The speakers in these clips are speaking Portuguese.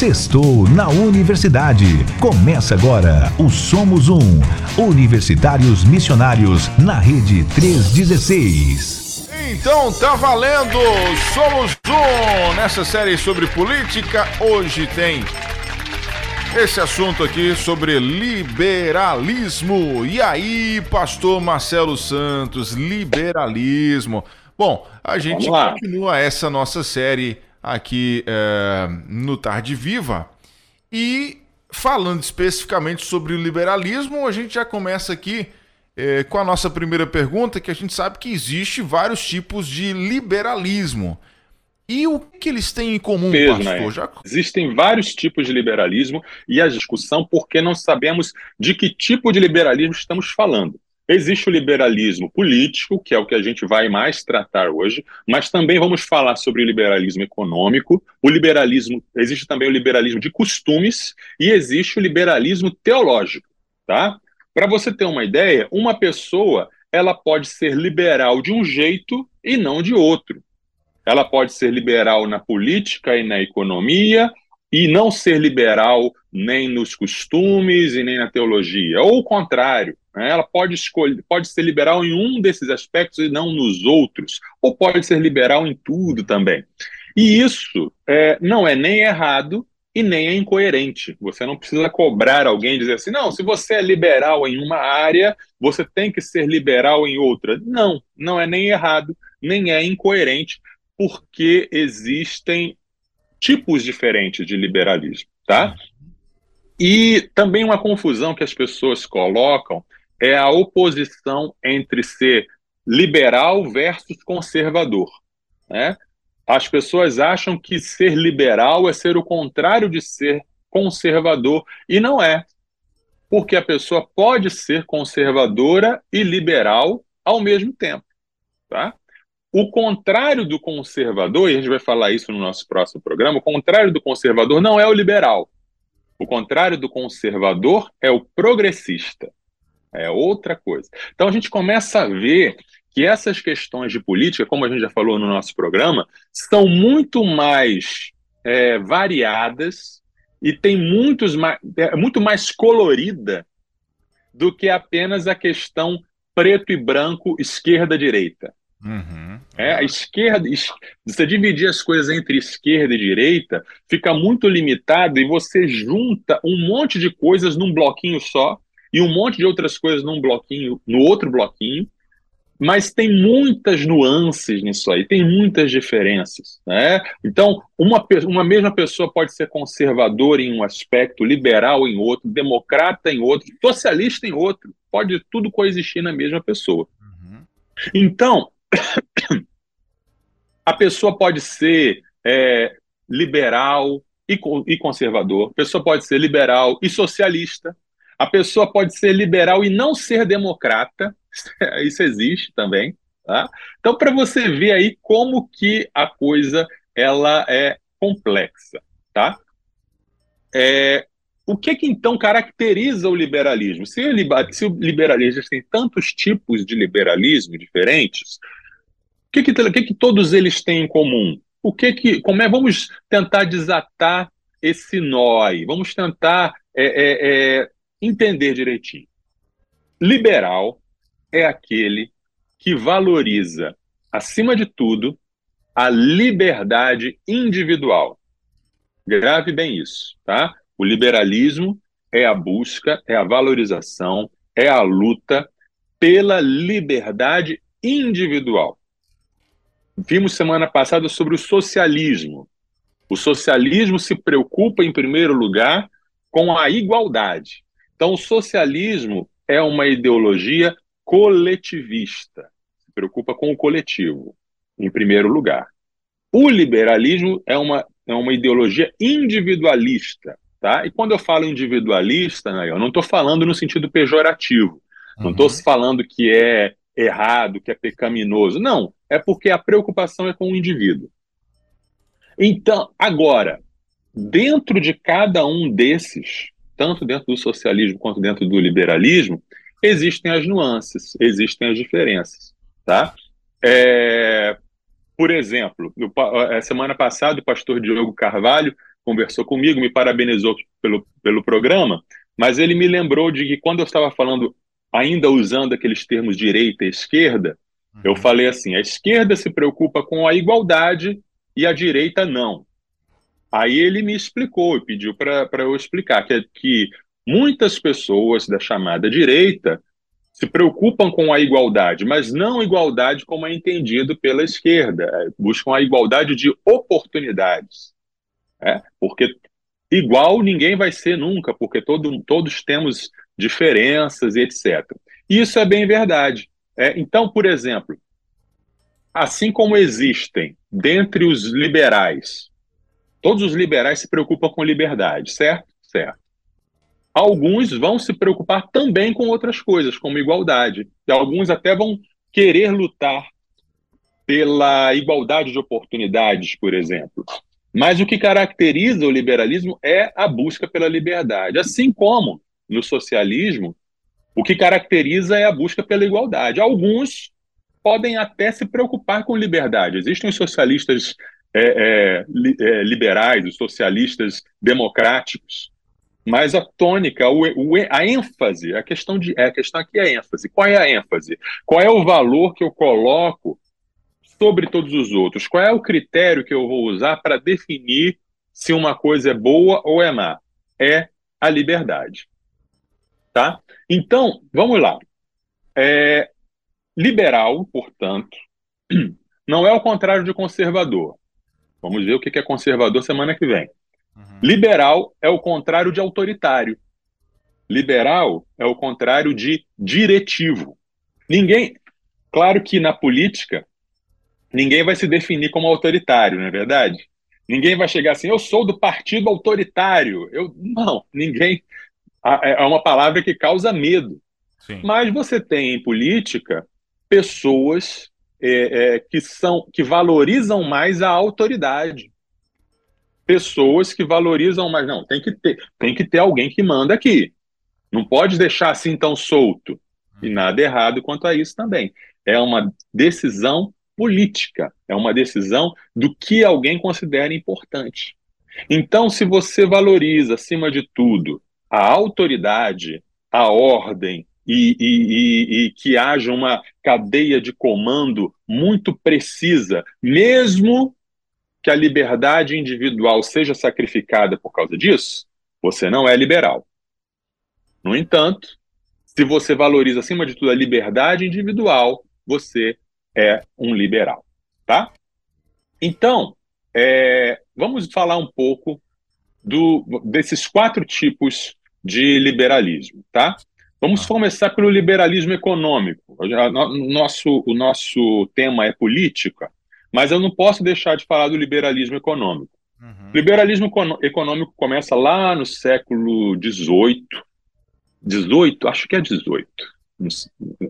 Sextou na Universidade. Começa agora o Somos Um. Universitários Missionários na Rede 316. Então tá valendo! Somos Um! Nessa série sobre política, hoje tem esse assunto aqui sobre liberalismo. E aí, pastor Marcelo Santos, liberalismo. Bom, a gente continua essa nossa série aqui é, no Tarde Viva. E falando especificamente sobre o liberalismo, a gente já começa aqui é, com a nossa primeira pergunta, que a gente sabe que existe vários tipos de liberalismo. E o que eles têm em comum, Mesmo, pastor? Já... Existem vários tipos de liberalismo e a discussão porque não sabemos de que tipo de liberalismo estamos falando. Existe o liberalismo político, que é o que a gente vai mais tratar hoje, mas também vamos falar sobre o liberalismo econômico, o liberalismo, existe também o liberalismo de costumes e existe o liberalismo teológico, tá? Para você ter uma ideia, uma pessoa, ela pode ser liberal de um jeito e não de outro. Ela pode ser liberal na política e na economia e não ser liberal nem nos costumes e nem na teologia, ou o contrário. Né? Ela pode escolher, pode ser liberal em um desses aspectos e não nos outros, ou pode ser liberal em tudo também. E isso é, não é nem errado e nem é incoerente. Você não precisa cobrar alguém dizer assim, não, se você é liberal em uma área, você tem que ser liberal em outra. Não, não é nem errado, nem é incoerente, porque existem tipos diferentes de liberalismo, tá? E também uma confusão que as pessoas colocam é a oposição entre ser liberal versus conservador. Né? As pessoas acham que ser liberal é ser o contrário de ser conservador, e não é. Porque a pessoa pode ser conservadora e liberal ao mesmo tempo. Tá? O contrário do conservador, e a gente vai falar isso no nosso próximo programa, o contrário do conservador não é o liberal. O contrário do conservador é o progressista. É outra coisa. Então a gente começa a ver que essas questões de política, como a gente já falou no nosso programa, são muito mais é, variadas e tem muitos mais, é, muito mais colorida do que apenas a questão preto e branco, esquerda-direita. Uhum. É, a esquerda, você dividir as coisas entre esquerda e direita, fica muito limitado e você junta um monte de coisas num bloquinho só e um monte de outras coisas num bloquinho, no outro bloquinho, mas tem muitas nuances nisso aí, tem muitas diferenças. Né? Então, uma, uma mesma pessoa pode ser conservadora em um aspecto, liberal em outro, democrata em outro, socialista em outro, pode tudo coexistir na mesma pessoa. Uhum. Então, a pessoa pode ser é, liberal e, e conservador, a pessoa pode ser liberal e socialista, a pessoa pode ser liberal e não ser democrata, isso existe também. Tá? Então, para você ver aí como que a coisa ela é complexa, tá? É, o que que então caracteriza o liberalismo? Se se o liberalismo tem tantos tipos de liberalismo diferentes, o que que, que que todos eles têm em comum? O que que, como é? Vamos tentar desatar esse nó aí. Vamos tentar é, é, é entender direitinho. Liberal é aquele que valoriza, acima de tudo, a liberdade individual. Grave bem isso, tá? O liberalismo é a busca, é a valorização, é a luta pela liberdade individual. Vimos semana passada sobre o socialismo. O socialismo se preocupa, em primeiro lugar, com a igualdade. Então, o socialismo é uma ideologia coletivista, se preocupa com o coletivo, em primeiro lugar. O liberalismo é uma, é uma ideologia individualista. Tá? E quando eu falo individualista, né, eu não estou falando no sentido pejorativo, uhum. não estou falando que é errado, que é pecaminoso. Não, é porque a preocupação é com o indivíduo. Então, agora, dentro de cada um desses, tanto dentro do socialismo quanto dentro do liberalismo, existem as nuances, existem as diferenças, tá? É, por exemplo, no, semana passada o pastor Diogo Carvalho conversou comigo, me parabenizou pelo, pelo programa, mas ele me lembrou de que quando eu estava falando, ainda usando aqueles termos direita e esquerda, uhum. eu falei assim: a esquerda se preocupa com a igualdade e a direita não. Aí ele me explicou e pediu para eu explicar que, que muitas pessoas da chamada direita se preocupam com a igualdade, mas não igualdade como é entendido pela esquerda, é, buscam a igualdade de oportunidades. É? Porque igual ninguém vai ser nunca, porque todo, todos temos diferenças e etc. Isso é bem verdade. É, então, por exemplo, assim como existem dentre os liberais, todos os liberais se preocupam com liberdade, certo? Certo. Alguns vão se preocupar também com outras coisas, como igualdade. E alguns até vão querer lutar pela igualdade de oportunidades, por exemplo. Mas o que caracteriza o liberalismo é a busca pela liberdade. Assim como no socialismo, o que caracteriza é a busca pela igualdade. Alguns podem até se preocupar com liberdade. Existem os socialistas é, é, é, liberais, os socialistas democráticos, mas a tônica, o, o, a ênfase, a questão, de, a questão aqui é a ênfase. Qual é a ênfase? Qual é o valor que eu coloco sobre todos os outros? Qual é o critério que eu vou usar para definir se uma coisa é boa ou é má? É a liberdade. Tá? Então, vamos lá. É, liberal, portanto, não é o contrário de conservador. Vamos ver o que é conservador semana que vem. Uhum. Liberal é o contrário de autoritário. Liberal é o contrário de diretivo. Ninguém. Claro que na política, ninguém vai se definir como autoritário, não é verdade? Ninguém vai chegar assim, eu sou do partido autoritário. Eu Não, ninguém. É, é uma palavra que causa medo. Sim. Mas você tem em política pessoas é, é, que são que valorizam mais a autoridade pessoas que valorizam mais. Não, tem que ter, tem que ter alguém que manda aqui. Não pode deixar assim tão solto. E uhum. nada errado quanto a isso também. É uma decisão política, é uma decisão do que alguém considera importante. Então, se você valoriza, acima de tudo, a autoridade, a ordem e, e, e, e que haja uma cadeia de comando muito precisa, mesmo que a liberdade individual seja sacrificada por causa disso, você não é liberal. No entanto, se você valoriza acima de tudo a liberdade individual, você é um liberal, tá? Então, é, vamos falar um pouco do, desses quatro tipos de liberalismo, tá? Vamos começar pelo liberalismo econômico. O nosso, o nosso tema é política, mas eu não posso deixar de falar do liberalismo econômico. Uhum. Liberalismo econômico começa lá no século XVIII, 18, acho que é 18,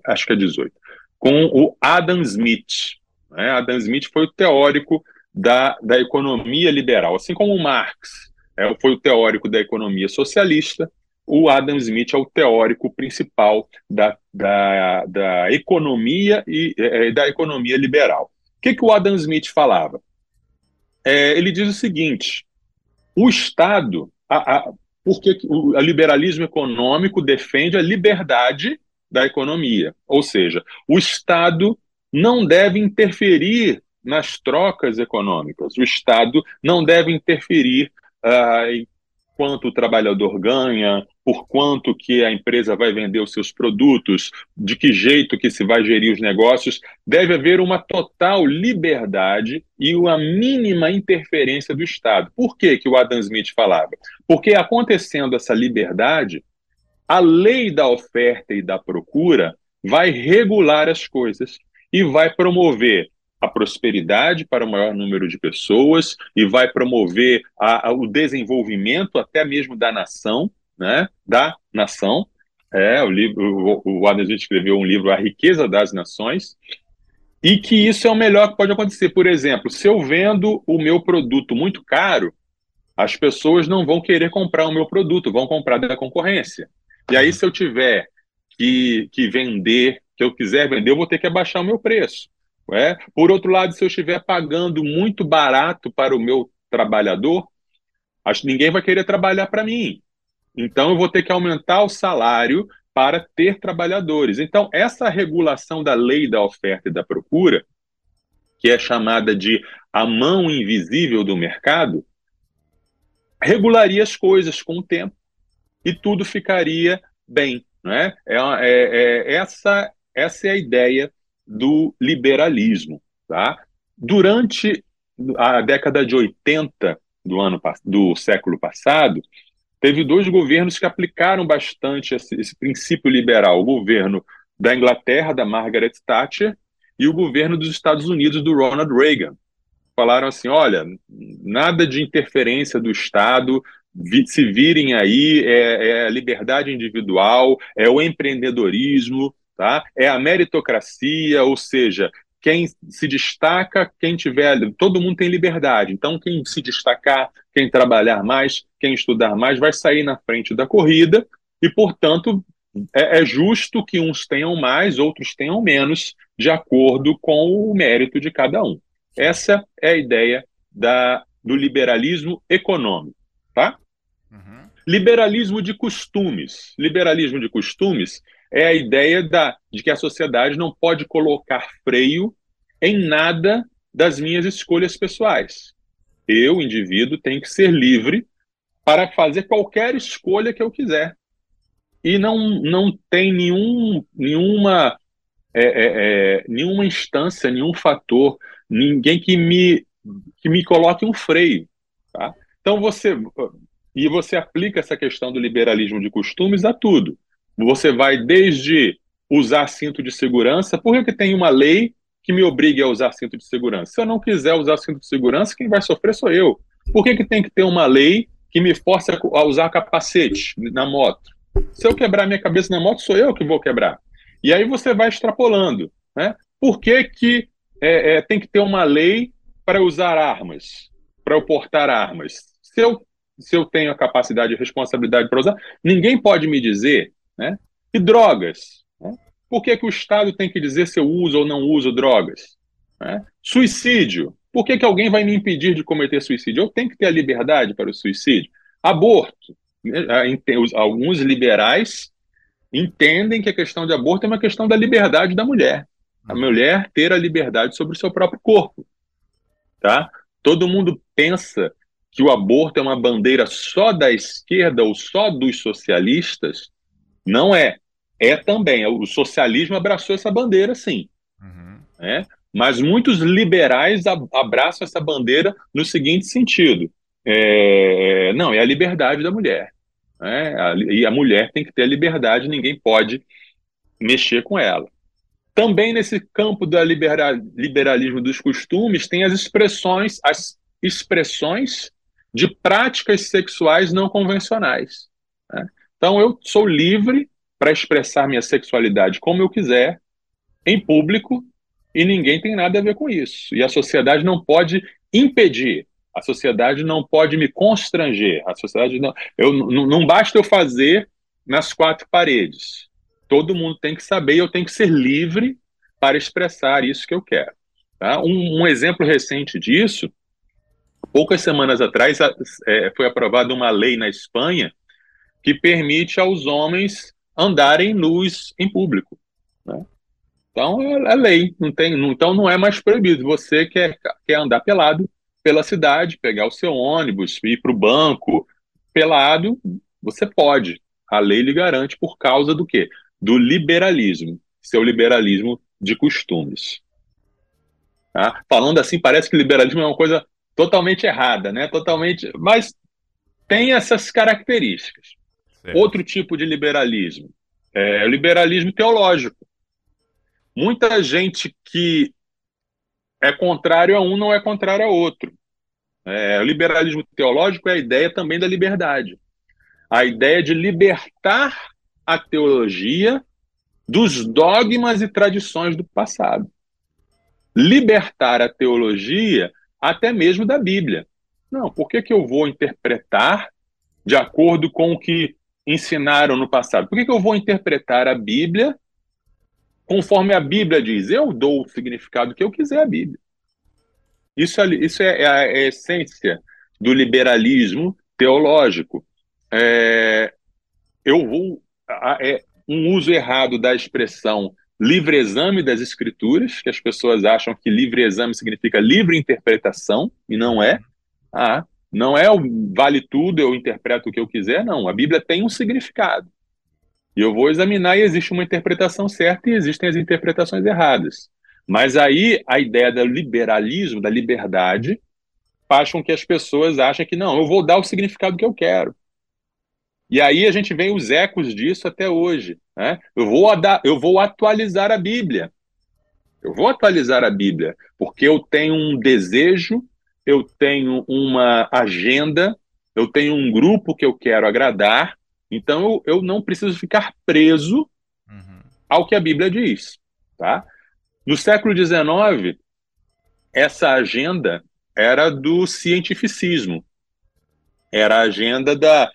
acho que é 18, com o Adam Smith. Né? Adam Smith foi o teórico da, da economia liberal, assim como o Marx é, foi o teórico da economia socialista, o Adam Smith é o teórico principal da, da, da economia e é, da economia liberal. O que, que o Adam Smith falava? É, ele diz o seguinte: o Estado, a, a, porque o liberalismo econômico defende a liberdade da economia, ou seja, o Estado não deve interferir nas trocas econômicas, o Estado não deve interferir uh, em quanto o trabalhador ganha, por quanto que a empresa vai vender os seus produtos, de que jeito que se vai gerir os negócios, deve haver uma total liberdade e uma mínima interferência do Estado. Por que, que o Adam Smith falava? Porque acontecendo essa liberdade, a lei da oferta e da procura vai regular as coisas e vai promover a prosperidade para o maior número de pessoas e vai promover a, a, o desenvolvimento até mesmo da nação, né? Da nação. É, o livro, o, o Adam Smith escreveu um livro, A Riqueza das Nações, e que isso é o melhor que pode acontecer. Por exemplo, se eu vendo o meu produto muito caro, as pessoas não vão querer comprar o meu produto, vão comprar da concorrência. E aí, se eu tiver que, que vender, que eu quiser vender, eu vou ter que abaixar o meu preço. É? Por outro lado, se eu estiver pagando muito barato para o meu trabalhador, Acho que ninguém vai querer trabalhar para mim. Então eu vou ter que aumentar o salário para ter trabalhadores. Então, essa regulação da lei da oferta e da procura, que é chamada de a mão invisível do mercado, regularia as coisas com o tempo e tudo ficaria bem. Não é? É, é, é, essa, essa é a ideia do liberalismo. Tá? Durante a década de 80 do, ano, do século passado, teve dois governos que aplicaram bastante esse, esse princípio liberal: o governo da Inglaterra, da Margaret Thatcher, e o governo dos Estados Unidos, do Ronald Reagan. Falaram assim: olha, nada de interferência do Estado, se virem aí, é, é, a liberdade individual, é o empreendedorismo, tá? é a meritocracia, ou seja, quem se destaca, quem tiver, todo mundo tem liberdade. Então, quem se destacar, quem trabalhar mais, quem estudar mais, vai sair na frente da corrida e, portanto, é, é justo que uns tenham mais, outros tenham menos, de acordo com o mérito de cada um. Essa é a ideia da, do liberalismo econômico, tá? Uhum. Liberalismo de costumes. Liberalismo de costumes é a ideia da, de que a sociedade não pode colocar freio em nada das minhas escolhas pessoais. Eu, indivíduo, tenho que ser livre para fazer qualquer escolha que eu quiser. E não, não tem nenhum, nenhuma, é, é, é, nenhuma instância, nenhum fator, ninguém que me, que me coloque um freio. Tá? Então você. E você aplica essa questão do liberalismo de costumes a tudo. Você vai desde usar cinto de segurança, por que, que tem uma lei que me obrigue a usar cinto de segurança? Se eu não quiser usar cinto de segurança, quem vai sofrer sou eu. Por que, que tem que ter uma lei que me force a usar capacete na moto? Se eu quebrar minha cabeça na moto, sou eu que vou quebrar. E aí você vai extrapolando. Né? Por que, que é, é, tem que ter uma lei para usar armas, para eu portar armas? Se eu, se eu tenho a capacidade e responsabilidade para usar, ninguém pode me dizer né? E drogas. Né? Por que, que o Estado tem que dizer se eu uso ou não uso drogas? Né? Suicídio. Por que, que alguém vai me impedir de cometer suicídio? Eu tenho que ter a liberdade para o suicídio. Aborto. Alguns liberais entendem que a questão de aborto é uma questão da liberdade da mulher. A mulher ter a liberdade sobre o seu próprio corpo. Tá? Todo mundo pensa que o aborto é uma bandeira só da esquerda ou só dos socialistas, não é. É também. O socialismo abraçou essa bandeira, sim. Uhum. É? Mas muitos liberais abraçam essa bandeira no seguinte sentido: é, não, é a liberdade da mulher. É, e a mulher tem que ter a liberdade, ninguém pode mexer com ela. Também nesse campo do liberalismo dos costumes tem as expressões, as expressões de práticas sexuais não convencionais. Né? Então eu sou livre para expressar minha sexualidade como eu quiser, em público, e ninguém tem nada a ver com isso. E a sociedade não pode impedir, a sociedade não pode me constranger, a sociedade não. Eu, não, basta eu fazer nas quatro paredes. Todo mundo tem que saber e eu tenho que ser livre para expressar isso que eu quero. Tá? Um, um exemplo recente disso, poucas semanas atrás, é, foi aprovada uma lei na Espanha que permite aos homens andarem nus em público. Né? Então é, é lei, não tem, não, então não é mais proibido. Você quer, quer andar pelado pela cidade, pegar o seu ônibus, ir para o banco pelado, você pode. A lei lhe garante por causa do quê? Do liberalismo, seu liberalismo de costumes. Tá? Falando assim, parece que liberalismo é uma coisa totalmente errada, né? Totalmente, mas tem essas características. Certo. Outro tipo de liberalismo é o liberalismo teológico. Muita gente que é contrário a um não é contrário a outro. É, o liberalismo teológico é a ideia também da liberdade. A ideia de libertar a teologia dos dogmas e tradições do passado. Libertar a teologia até mesmo da Bíblia. Não, por que, que eu vou interpretar de acordo com o que ensinaram no passado. Por que, que eu vou interpretar a Bíblia conforme a Bíblia diz? Eu dou o significado que eu quiser à Bíblia. Isso, isso é, é a, é a essência do liberalismo teológico. É, eu vou. É um uso errado da expressão livre exame das escrituras, que as pessoas acham que livre exame significa livre interpretação, e não é. Ah, não é o vale tudo, eu interpreto o que eu quiser, não. A Bíblia tem um significado. E eu vou examinar e existe uma interpretação certa e existem as interpretações erradas. Mas aí a ideia do liberalismo, da liberdade, faz com que as pessoas achem que não, eu vou dar o significado que eu quero. E aí a gente vê os ecos disso até hoje. Né? Eu, vou eu vou atualizar a Bíblia. Eu vou atualizar a Bíblia, porque eu tenho um desejo, eu tenho uma agenda, eu tenho um grupo que eu quero agradar, então eu, eu não preciso ficar preso uhum. ao que a Bíblia diz. Tá? No século XIX, essa agenda era do cientificismo, era a agenda da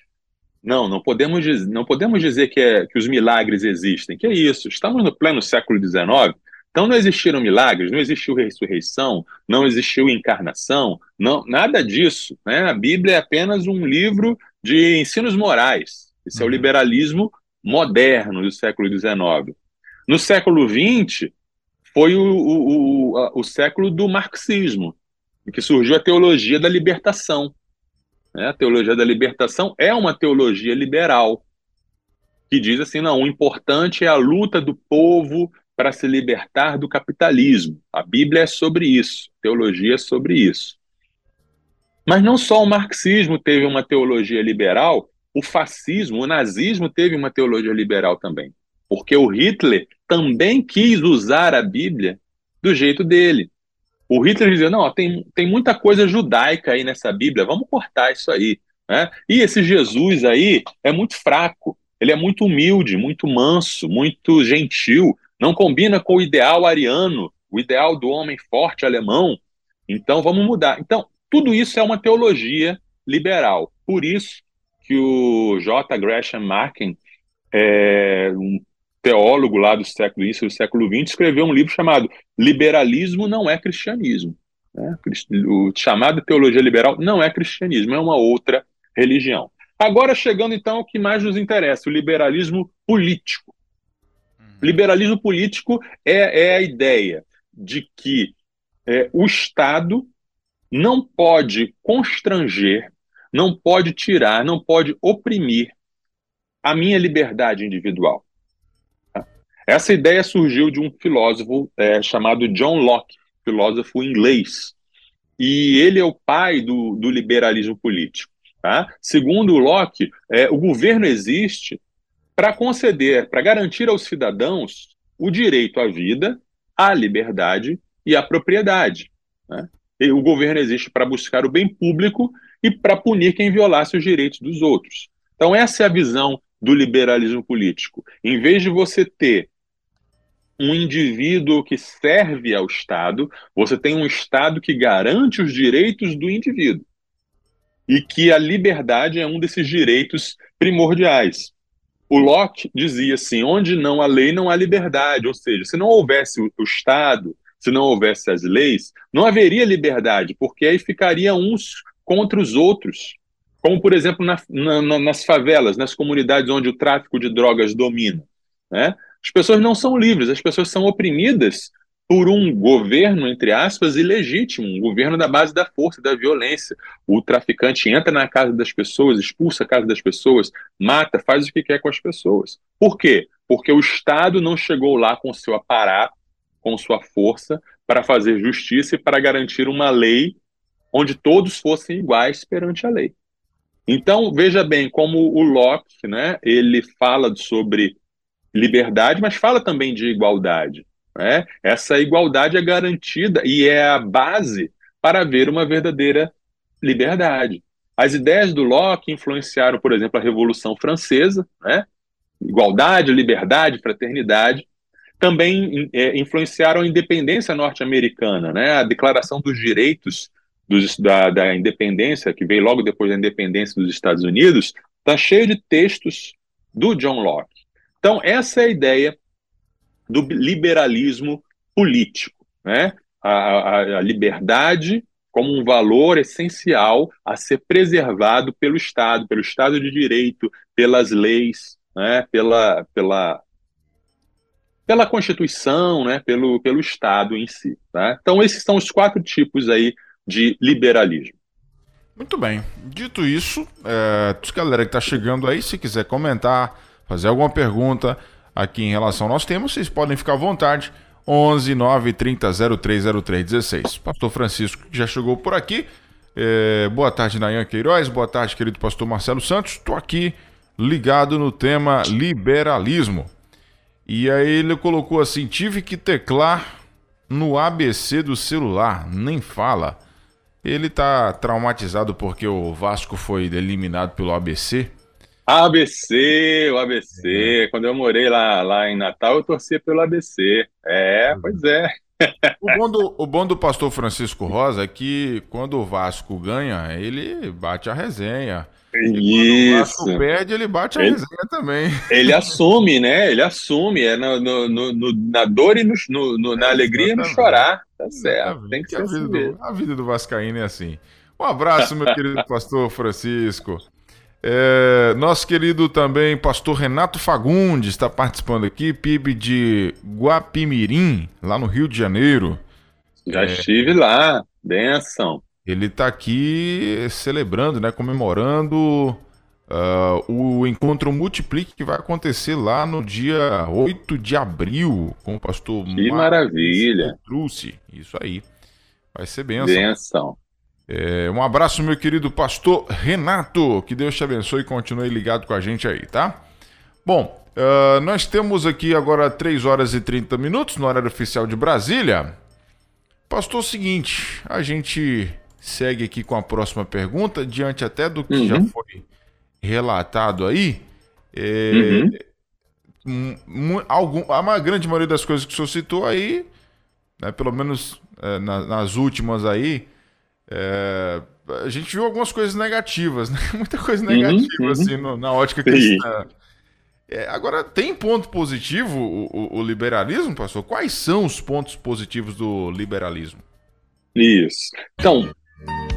não, não podemos, não podemos dizer que, é, que os milagres existem. Que é isso? Estamos no pleno século XIX, então não existiram milagres, não existiu ressurreição, não existiu encarnação, não, nada disso. Né? A Bíblia é apenas um livro de ensinos morais. Esse é o uhum. liberalismo moderno do século XIX. No século XX, foi o, o, o, o século do marxismo, em que surgiu a teologia da libertação. Né? A teologia da libertação é uma teologia liberal, que diz assim: não, o importante é a luta do povo para se libertar do capitalismo. A Bíblia é sobre isso, teologia é sobre isso. Mas não só o marxismo teve uma teologia liberal, o fascismo, o nazismo teve uma teologia liberal também. Porque o Hitler também quis usar a Bíblia do jeito dele. O Hitler dizia: não, tem, tem muita coisa judaica aí nessa Bíblia, vamos cortar isso aí. Né? E esse Jesus aí é muito fraco, ele é muito humilde, muito manso, muito gentil, não combina com o ideal ariano, o ideal do homem forte alemão. Então vamos mudar. Então, tudo isso é uma teologia liberal. Por isso que o J. Gresham Machen, é, um teólogo lá do século isso do século XX, escreveu um livro chamado Liberalismo não é cristianismo. Né? O chamado teologia liberal não é cristianismo, é uma outra religião. Agora chegando então ao que mais nos interessa, o liberalismo político. Liberalismo político é, é, a ideia de que é, o Estado não pode constranger, não pode tirar, não pode oprimir a minha liberdade individual. Essa ideia surgiu de um filósofo é, chamado John Locke, filósofo inglês. E ele é o pai do, do liberalismo político. Tá? Segundo Locke, é, o governo existe para conceder, para garantir aos cidadãos o direito à vida, à liberdade e à propriedade. Né? O governo existe para buscar o bem público e para punir quem violasse os direitos dos outros. Então, essa é a visão do liberalismo político. Em vez de você ter um indivíduo que serve ao Estado, você tem um Estado que garante os direitos do indivíduo. E que a liberdade é um desses direitos primordiais. O Locke dizia assim: onde não há lei, não há liberdade. Ou seja, se não houvesse o Estado, se não houvesse as leis, não haveria liberdade, porque aí ficaria uns contra os outros. Como, por exemplo, na, na, nas favelas, nas comunidades onde o tráfico de drogas domina. Né? As pessoas não são livres, as pessoas são oprimidas por um governo, entre aspas, ilegítimo, um governo da base da força, da violência. O traficante entra na casa das pessoas, expulsa a casa das pessoas, mata, faz o que quer com as pessoas. Por quê? Porque o Estado não chegou lá com seu aparato, com sua força, para fazer justiça e para garantir uma lei onde todos fossem iguais perante a lei. Então, veja bem como o Locke, né, ele fala sobre liberdade, mas fala também de igualdade. Né? Essa igualdade é garantida e é a base para haver uma verdadeira liberdade. As ideias do Locke influenciaram, por exemplo, a Revolução Francesa, né? igualdade, liberdade, fraternidade. Também é, influenciaram a independência norte-americana, né? a Declaração dos Direitos dos, da, da Independência, que veio logo depois da independência dos Estados Unidos, está cheio de textos do John Locke. Então, essa é a ideia do liberalismo político, né? a, a, a liberdade como um valor essencial a ser preservado pelo Estado, pelo Estado de Direito, pelas leis, né, pela, pela, pela Constituição, né, pelo, pelo Estado em si. Tá? Então, esses são os quatro tipos aí de liberalismo. Muito bem. Dito isso, é, galera que está chegando aí, se quiser comentar, fazer alguma pergunta aqui em relação ao nosso tema, vocês podem ficar à vontade. 11 9 30 03 03 16. Pastor Francisco já chegou por aqui. É, boa tarde, Nayan Queiroz. Boa tarde, querido pastor Marcelo Santos. Estou aqui ligado no tema liberalismo. E aí ele colocou assim: tive que teclar no ABC do celular, nem fala. Ele tá traumatizado porque o Vasco foi eliminado pelo ABC. ABC, o ABC. É. Quando eu morei lá, lá em Natal, eu torcia pelo ABC. É, uhum. pois é. O bom, do, o bom do pastor Francisco Rosa é que quando o Vasco ganha, ele bate a resenha. Isso. o Vasco perde, ele bate a ele, resenha também. Ele assume, né? Ele assume. É no, no, no na dor e no, no na é, alegria e no chorar. Tá certo. Tem que ser a vida, assim do, a vida do Vascaíno é assim. Um abraço, meu querido pastor Francisco. É, nosso querido também pastor Renato Fagundes está participando aqui, PIB de Guapimirim, lá no Rio de Janeiro. Já é, estive lá, benção. Ele está aqui celebrando, né, comemorando uh, o encontro Multiplique que vai acontecer lá no dia 8 de abril com o pastor Que maravilha! Trouxe, isso aí. Vai ser benção. Benção. É, um abraço, meu querido pastor Renato. Que Deus te abençoe e continue ligado com a gente aí, tá? Bom, uh, nós temos aqui agora 3 horas e 30 minutos no horário oficial de Brasília. Pastor, seguinte, a gente segue aqui com a próxima pergunta, diante até do que uhum. já foi relatado aí. É, uhum. algum, a grande maioria das coisas que o senhor citou aí, né, pelo menos é, na, nas últimas aí, é, a gente viu algumas coisas negativas, né? Muita coisa uhum, negativa, uhum, assim, no, na ótica cristã. É, agora, tem ponto positivo o, o, o, liberalismo, pastor? Quais são os pontos positivos do liberalismo? Isso. Então,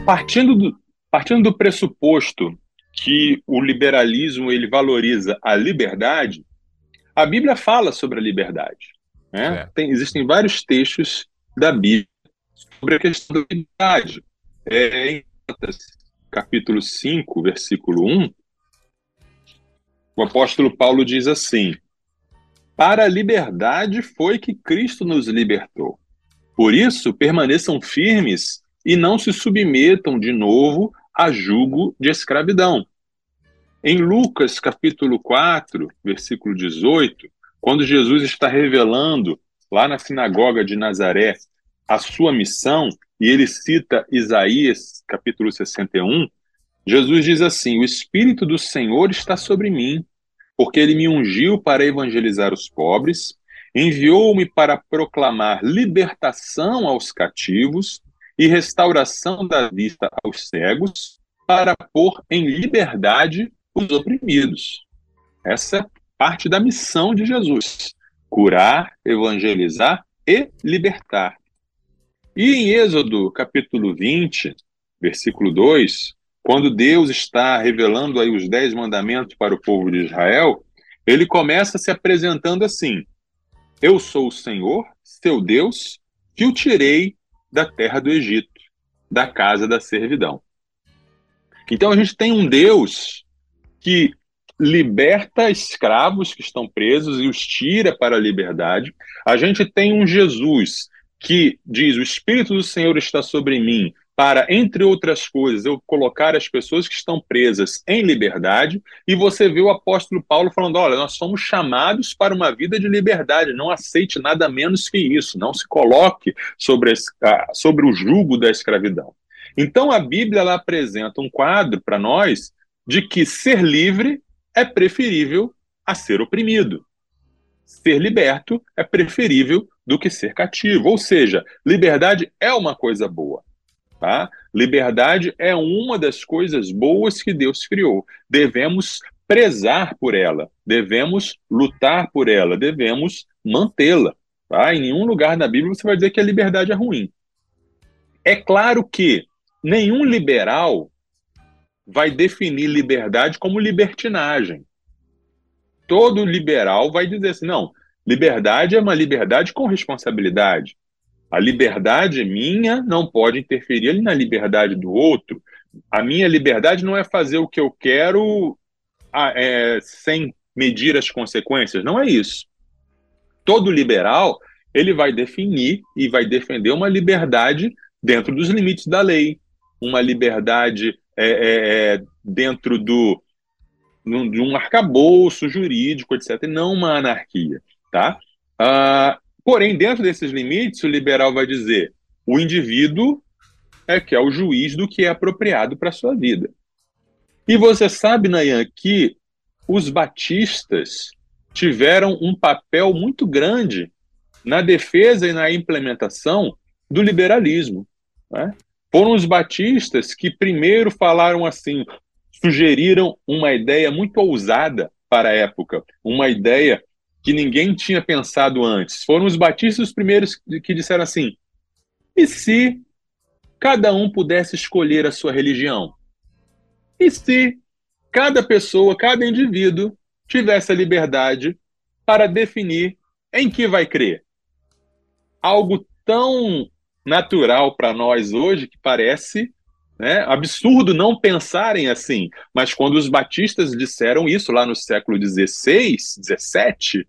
partindo do, partindo do pressuposto que o liberalismo ele valoriza a liberdade, a Bíblia fala sobre a liberdade. Né? É. Tem, existem vários textos da Bíblia sobre a questão da liberdade. É, em capítulo 5, versículo 1, o apóstolo Paulo diz assim: Para a liberdade foi que Cristo nos libertou. Por isso, permaneçam firmes e não se submetam de novo a jugo de escravidão. Em Lucas, capítulo 4, versículo 18, quando Jesus está revelando lá na sinagoga de Nazaré a sua missão, e ele cita Isaías, capítulo 61, Jesus diz assim: O Espírito do Senhor está sobre mim, porque ele me ungiu para evangelizar os pobres, enviou-me para proclamar libertação aos cativos e restauração da vista aos cegos, para pôr em liberdade os oprimidos. Essa é parte da missão de Jesus: curar, evangelizar e libertar. E em Êxodo, capítulo 20, versículo 2, quando Deus está revelando aí os dez mandamentos para o povo de Israel, ele começa se apresentando assim: Eu sou o Senhor, seu Deus, que o tirei da terra do Egito, da casa da servidão. Então a gente tem um Deus que liberta escravos que estão presos e os tira para a liberdade. A gente tem um Jesus que diz: O Espírito do Senhor está sobre mim, para, entre outras coisas, eu colocar as pessoas que estão presas em liberdade, e você vê o apóstolo Paulo falando: olha, nós somos chamados para uma vida de liberdade, não aceite nada menos que isso, não se coloque sobre, a, sobre o jugo da escravidão. Então a Bíblia ela apresenta um quadro para nós de que ser livre é preferível a ser oprimido. Ser liberto é preferível do que ser cativo. Ou seja, liberdade é uma coisa boa. Tá? Liberdade é uma das coisas boas que Deus criou. Devemos prezar por ela, devemos lutar por ela, devemos mantê-la. Tá? Em nenhum lugar na Bíblia você vai dizer que a liberdade é ruim. É claro que nenhum liberal vai definir liberdade como libertinagem. Todo liberal vai dizer assim: não, liberdade é uma liberdade com responsabilidade. A liberdade minha não pode interferir na liberdade do outro. A minha liberdade não é fazer o que eu quero ah, é, sem medir as consequências. Não é isso. Todo liberal ele vai definir e vai defender uma liberdade dentro dos limites da lei, uma liberdade é, é, é dentro do de um arcabouço jurídico, etc., e não uma anarquia, tá? Ah, porém, dentro desses limites, o liberal vai dizer o indivíduo é que é o juiz do que é apropriado para a sua vida. E você sabe, Nayan, que os batistas tiveram um papel muito grande na defesa e na implementação do liberalismo. Né? Foram os batistas que primeiro falaram assim, sugeriram uma ideia muito ousada para a época, uma ideia que ninguém tinha pensado antes. Foram os batistas os primeiros que disseram assim: e se cada um pudesse escolher a sua religião? E se cada pessoa, cada indivíduo tivesse a liberdade para definir em que vai crer? Algo tão natural para nós hoje que parece né, absurdo não pensarem assim. Mas quando os batistas disseram isso lá no século XVI, XVII,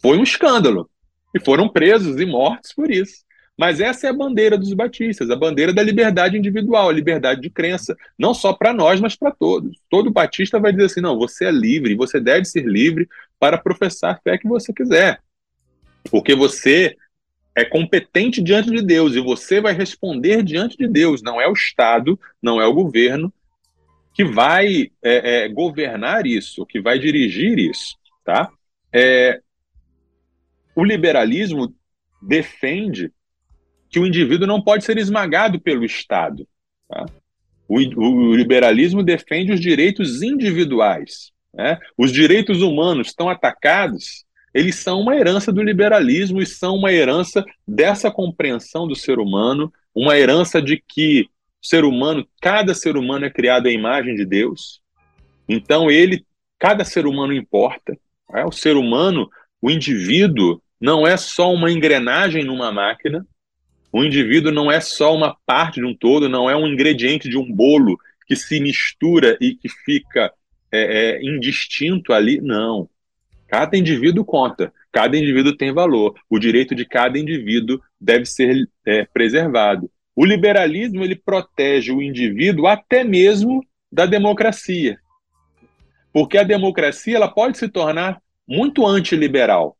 foi um escândalo. E foram presos e mortos por isso. Mas essa é a bandeira dos batistas, a bandeira da liberdade individual, a liberdade de crença, não só para nós, mas para todos. Todo batista vai dizer assim: não, você é livre, você deve ser livre para professar a fé que você quiser. Porque você é competente diante de Deus e você vai responder diante de Deus. Não é o Estado, não é o governo que vai é, é, governar isso, que vai dirigir isso, tá? É, o liberalismo defende que o indivíduo não pode ser esmagado pelo Estado. Tá? O, o, liberalismo defende os direitos individuais. Né? Os direitos humanos estão atacados eles são uma herança do liberalismo e são uma herança dessa compreensão do ser humano, uma herança de que ser humano, cada ser humano é criado à imagem de Deus. Então ele, cada ser humano importa. É? O ser humano, o indivíduo, não é só uma engrenagem numa máquina. O indivíduo não é só uma parte de um todo, não é um ingrediente de um bolo que se mistura e que fica é, é, indistinto ali. Não. Cada indivíduo conta, cada indivíduo tem valor. O direito de cada indivíduo deve ser é, preservado. O liberalismo ele protege o indivíduo até mesmo da democracia, porque a democracia ela pode se tornar muito antiliberal.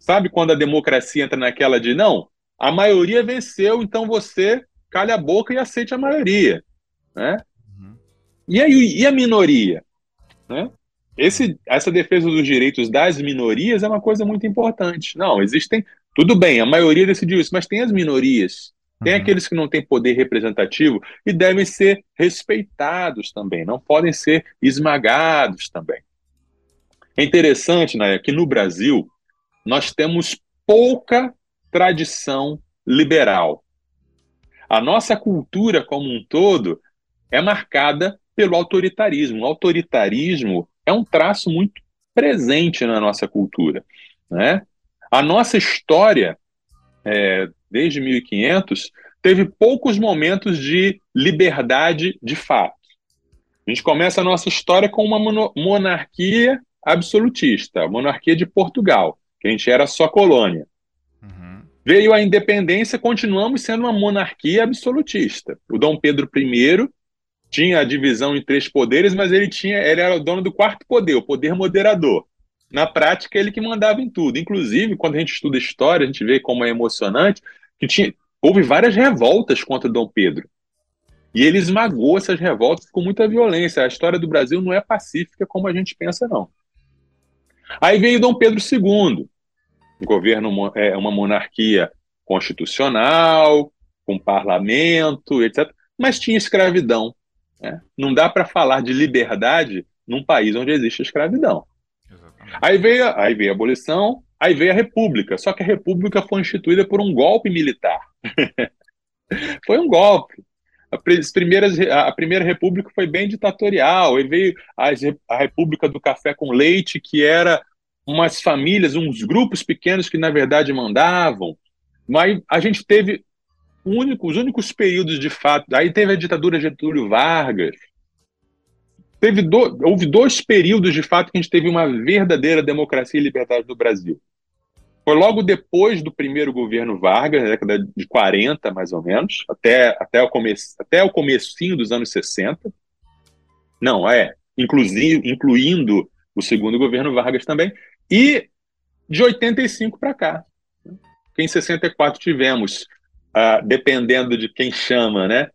Sabe quando a democracia entra naquela de não, a maioria venceu, então você calha a boca e aceite a maioria, né? Uhum. E aí e a minoria, né? esse, essa defesa dos direitos das minorias é uma coisa muito importante. Não, existem. Tudo bem, a maioria decidiu isso, mas tem as minorias. Tem uhum. aqueles que não têm poder representativo e devem ser respeitados também, não podem ser esmagados também. É interessante, né, que no Brasil nós temos pouca tradição liberal. A nossa cultura como um todo é marcada pelo autoritarismo. O autoritarismo é um traço muito presente na nossa cultura. Né? A nossa história, é, desde 1500, teve poucos momentos de liberdade de fato. A gente começa a nossa história com uma monarquia absolutista, a monarquia de Portugal, que a gente era só colônia. Uhum. Veio a independência, continuamos sendo uma monarquia absolutista. O Dom Pedro I tinha a divisão em três poderes, mas ele tinha, ele era o dono do quarto poder, o poder moderador. Na prática, ele que mandava em tudo. Inclusive, quando a gente estuda história, a gente vê como é emocionante que tinha, houve várias revoltas contra Dom Pedro. E ele esmagou essas revoltas com muita violência. A história do Brasil não é pacífica como a gente pensa, não. Aí veio Dom Pedro II, um governo, é, uma monarquia constitucional, com parlamento, etc. Mas tinha escravidão. Né? Não dá para falar de liberdade num país onde existe escravidão. Aí veio, aí veio a abolição, aí veio a república. Só que a república foi instituída por um golpe militar. Foi um golpe. A, primeiras, a primeira república foi bem ditatorial, e veio a, a República do Café com Leite, que era umas famílias, uns grupos pequenos que na verdade mandavam. Mas a gente teve único, os únicos períodos de fato. Aí teve a ditadura Getúlio Vargas. Teve do, houve dois períodos de fato que a gente teve uma verdadeira democracia e liberdade no Brasil. Foi logo depois do primeiro governo Vargas, na década de 40, mais ou menos, até, até, o, começo, até o comecinho dos anos 60. Não, é, inclusive, incluindo o segundo governo Vargas também. E de 85 para cá. Em 64 tivemos, uh, dependendo de quem chama, né,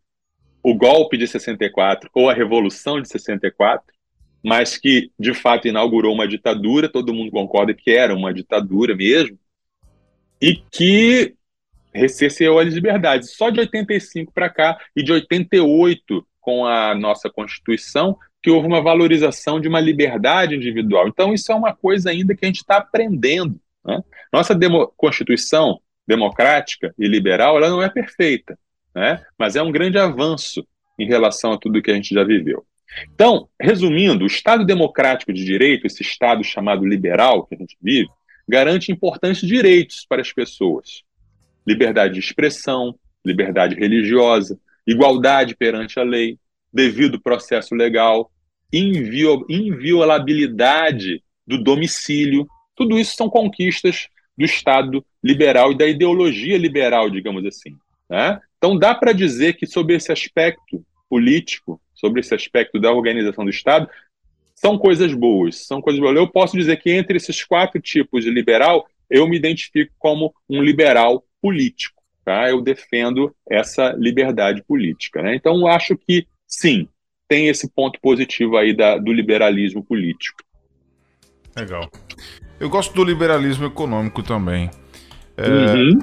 o golpe de 64 ou a revolução de 64, mas que de fato inaugurou uma ditadura, todo mundo concorda que era uma ditadura mesmo, e que recebeu as liberdades. Só de 85 para cá e de 88 com a nossa Constituição que houve uma valorização de uma liberdade individual. Então, isso é uma coisa ainda que a gente está aprendendo. Né? Nossa demo Constituição democrática e liberal ela não é perfeita, né? mas é um grande avanço em relação a tudo que a gente já viveu. Então, resumindo, o Estado democrático de direito, esse Estado chamado liberal que a gente vive, garante importantes direitos para as pessoas: liberdade de expressão, liberdade religiosa, igualdade perante a lei, devido processo legal, invio, inviolabilidade do domicílio. Tudo isso são conquistas do Estado liberal e da ideologia liberal, digamos assim. Né? Então, dá para dizer que, sobre esse aspecto político, sobre esse aspecto da organização do Estado, são coisas boas. São coisas boas. Eu posso dizer que, entre esses quatro tipos de liberal, eu me identifico como um liberal político. Tá? Eu defendo essa liberdade política. Né? Então, acho que, sim, tem esse ponto positivo aí da, do liberalismo político. Legal. Eu gosto do liberalismo econômico também. É, uhum.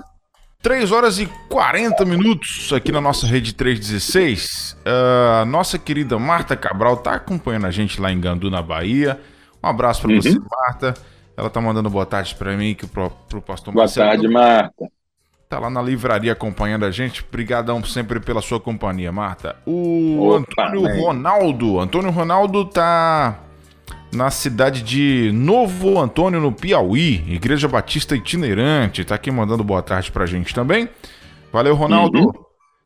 3 horas e 40 minutos aqui na nossa rede 316. Uh, nossa querida Marta Cabral tá acompanhando a gente lá em Gandu, na Bahia. Um abraço para uhum. você, Marta. Ela tá mandando boa tarde para mim que pro, pro pastor Boa Marcelo. tarde, Marta. Tá lá na livraria acompanhando a gente. Obrigadão sempre pela sua companhia, Marta. O Opa, Antônio Ronaldo. Antônio Ronaldo tá na cidade de Novo Antônio, no Piauí. Igreja Batista Itinerante. Tá aqui mandando boa tarde pra gente também. Valeu, Ronaldo. Uhum.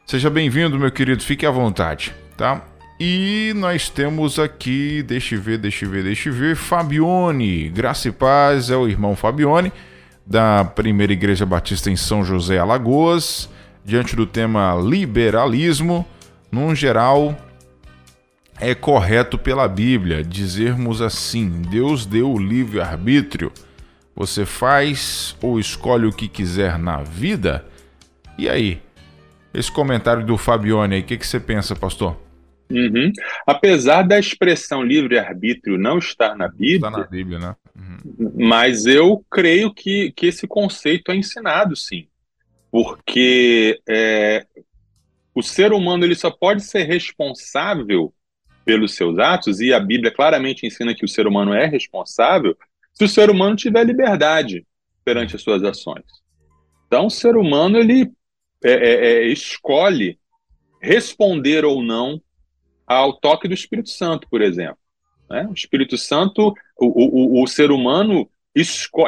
Seja bem-vindo, meu querido. Fique à vontade, tá? E nós temos aqui, deixa eu ver, deixa eu ver, deixa eu ver, Fabione. Graça e paz é o irmão Fabione da Primeira Igreja Batista em São José, Alagoas, diante do tema liberalismo, num geral, é correto pela Bíblia dizermos assim: Deus deu o livre-arbítrio. Você faz ou escolhe o que quiser na vida? E aí? Esse comentário do Fabione aí, o que, que você pensa, pastor? Uhum. Apesar da expressão livre-arbítrio não estar na Bíblia, está na Bíblia, né? Uhum. mas eu creio que, que esse conceito é ensinado, sim. Porque é, o ser humano ele só pode ser responsável pelos seus atos, e a Bíblia claramente ensina que o ser humano é responsável, se o ser humano tiver liberdade perante as suas ações. Então, o ser humano ele é, é, é escolhe responder ou não ao toque do Espírito Santo, por exemplo. Né? O Espírito Santo, o, o, o ser humano,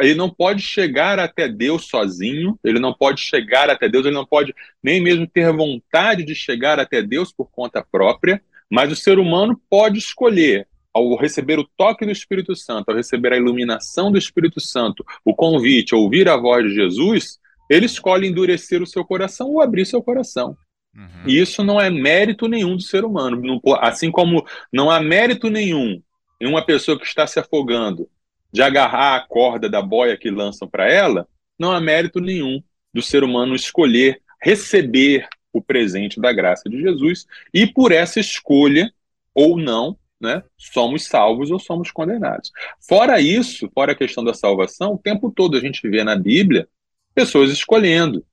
ele não pode chegar até Deus sozinho, ele não pode chegar até Deus, ele não pode nem mesmo ter vontade de chegar até Deus por conta própria, mas o ser humano pode escolher, ao receber o toque do Espírito Santo, ao receber a iluminação do Espírito Santo, o convite, ouvir a voz de Jesus, ele escolhe endurecer o seu coração ou abrir seu coração. Uhum. E isso não é mérito nenhum do ser humano. assim como não há mérito nenhum em uma pessoa que está se afogando de agarrar a corda da boia que lançam para ela, não há mérito nenhum do ser humano escolher receber o presente da graça de Jesus e por essa escolha ou não, né, somos salvos ou somos condenados. Fora isso, fora a questão da salvação, o tempo todo a gente vê na Bíblia pessoas escolhendo,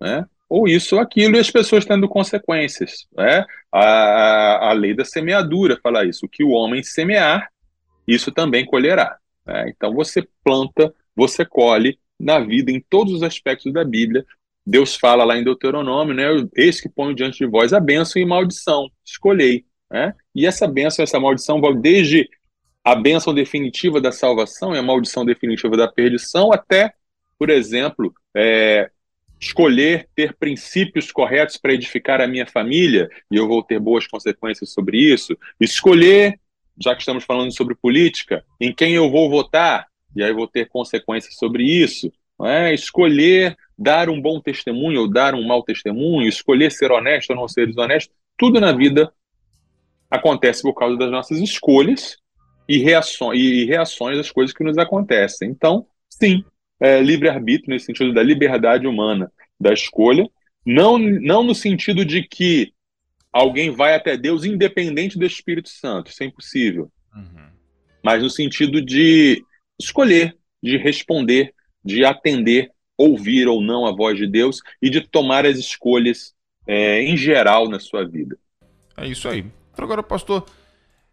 né? ou isso ou aquilo, e as pessoas tendo consequências. Né? A, a lei da semeadura fala isso: o que o homem semear, isso também colherá. Né? Então você planta, você colhe na vida, em todos os aspectos da Bíblia, Deus fala lá em Deuteronômio, né? Eis que ponho diante de vós a bênção e maldição, escolhei. Né? E essa bênção, essa maldição vai desde a bênção definitiva da salvação e a maldição definitiva da perdição, até, por exemplo, é, escolher ter princípios corretos para edificar a minha família, e eu vou ter boas consequências sobre isso, escolher, já que estamos falando sobre política, em quem eu vou votar, e aí vou ter consequências sobre isso, é? escolher dar um bom testemunho ou dar um mau testemunho, escolher ser honesto ou não ser desonesto, tudo na vida acontece por causa das nossas escolhas e reações, e reações às coisas que nos acontecem. Então, sim, é, livre-arbítrio nesse sentido da liberdade humana, da escolha, não, não no sentido de que alguém vai até Deus independente do Espírito Santo, isso é impossível, uhum. mas no sentido de escolher, de responder, de atender, ouvir ou não a voz de Deus e de tomar as escolhas é, em geral na sua vida. É isso aí. Então, agora, pastor,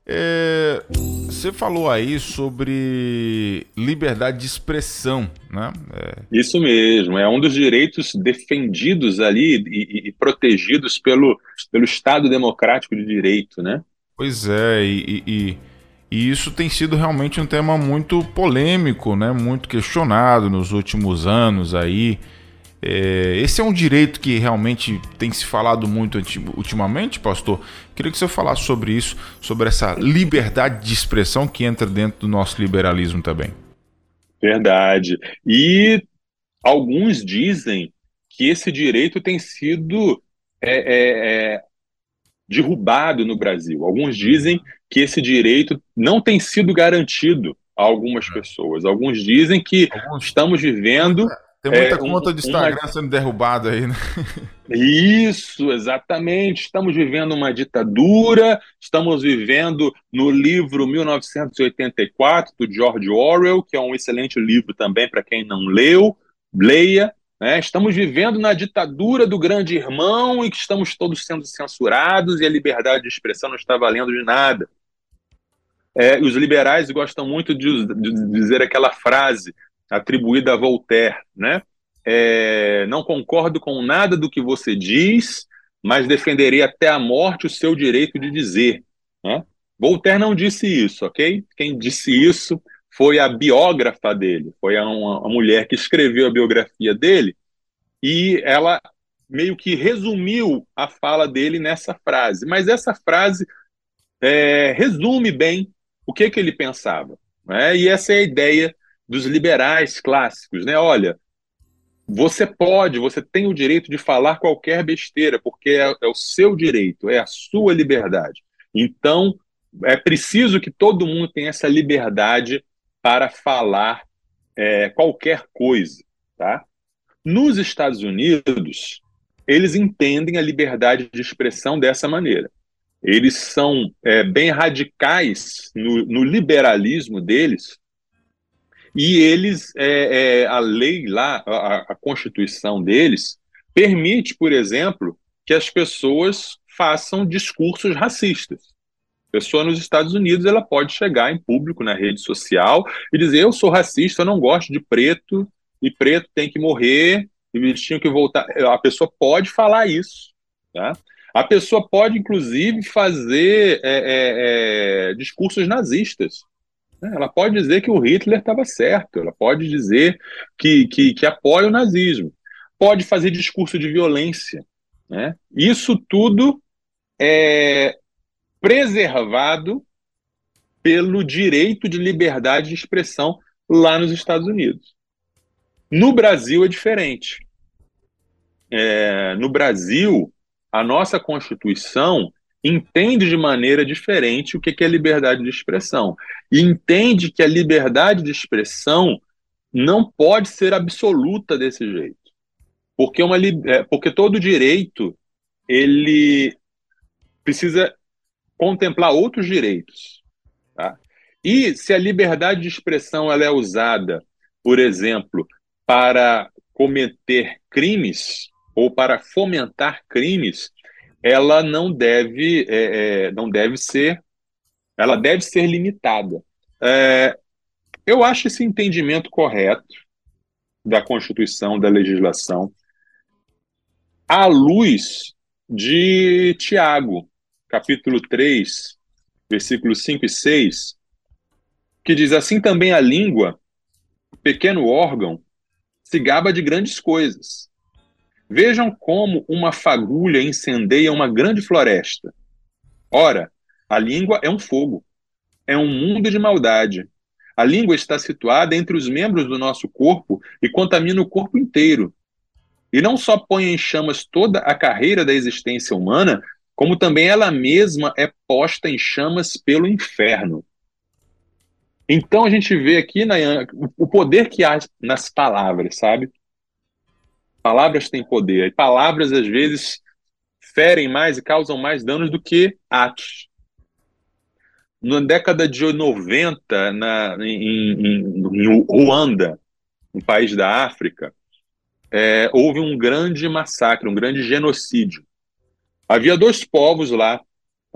é, você falou aí sobre liberdade de expressão, né? É... Isso mesmo, é um dos direitos defendidos ali e, e, protegidos pelo, pelo Estado Democrático de Direito, né? Pois é, e, e, e, isso tem sido realmente um tema muito polêmico, né? Muito questionado nos últimos anos aí. É, esse é um direito que realmente tem se falado muito ultimamente, pastor. Queria que você falasse sobre isso, sobre essa liberdade de expressão que entra dentro do nosso liberalismo também. Verdade. E alguns dizem que esse direito tem sido é, é, é derrubado no Brasil. Alguns dizem que esse direito não tem sido garantido a algumas é. pessoas. Alguns dizem que alguns... estamos vivendo tem muita é, conta um, de Instagram uma... sendo derrubada aí, né? Isso, exatamente. Estamos vivendo uma ditadura, estamos vivendo no livro 1984 do George Orwell, que é um excelente livro também para quem não leu, leia. Né? Estamos vivendo na ditadura do grande irmão e que estamos todos sendo censurados e a liberdade de expressão não está valendo de nada. É, os liberais gostam muito de, de dizer aquela frase: atribuída a Voltaire, né? É, não concordo com nada do que você diz, mas defenderei até a morte o seu direito de dizer. Né? Voltaire não disse isso, ok? Quem disse isso foi a biógrafa dele, foi a, uma, a mulher que escreveu a biografia dele, e ela meio que resumiu a fala dele nessa frase. Mas essa frase é, resume bem o que, que ele pensava. Né? E essa é a ideia dos liberais clássicos, né? Olha, você pode, você tem o direito de falar qualquer besteira, porque é, é, o seu direito, é a sua liberdade. Então, é preciso que todo mundo tenha essa liberdade para falar é, qualquer coisa, tá? Nos Estados Unidos, eles entendem a liberdade de expressão dessa maneira. Eles são é, bem radicais no, no liberalismo deles, e eles, é, é, a lei lá, a, a Constituição deles, permite, por exemplo, que as pessoas façam discursos racistas. Pessoa nos Estados Unidos ela pode chegar em público na rede social e dizer eu sou racista, eu não gosto de preto e preto tem que morrer e eles tinham que voltar. A pessoa pode falar isso, tá? A pessoa pode inclusive fazer é, é, é discursos nazistas. Né? Ela pode dizer que o Hitler estava certo, ela pode dizer que, que, que, apoia o nazismo, pode fazer discurso de violência. Né? Isso tudo é preservado pelo direito de liberdade de expressão lá nos Estados Unidos. No Brasil é diferente. É, no Brasil, a nossa Constituição entende de maneira diferente o que é liberdade de expressão. E entende que a liberdade de expressão não pode ser absoluta desse jeito. Porque, uma, é, porque todo direito ele precisa contemplar outros direitos. Tá? E se a liberdade de expressão ela é usada, por exemplo, para cometer crimes ou para fomentar crimes, ela não deve, é, é, não deve ser, ela deve ser limitada. É, eu acho esse entendimento correto da Constituição, da legislação. à luz de Tiago, capítulo 3, versículos 5 e 6, que diz assim também a língua, pequeno órgão, se gaba de grandes coisas. Vejam como uma fagulha incendeia uma grande floresta. Ora, a língua é um fogo, é um mundo de maldade. A língua está situada entre os membros do nosso corpo e contamina o corpo inteiro. E não só põe em chamas toda a carreira da existência humana, como também ela mesma é posta em chamas pelo inferno. Então a gente vê aqui na, o poder que há nas palavras, sabe? Palavras têm poder. E palavras, às vezes, ferem mais e causam mais danos do que atos. Na década de 90, na, em, em, em Ruanda, um país da África, é, houve um grande massacre, um grande genocídio. Havia dois povos lá,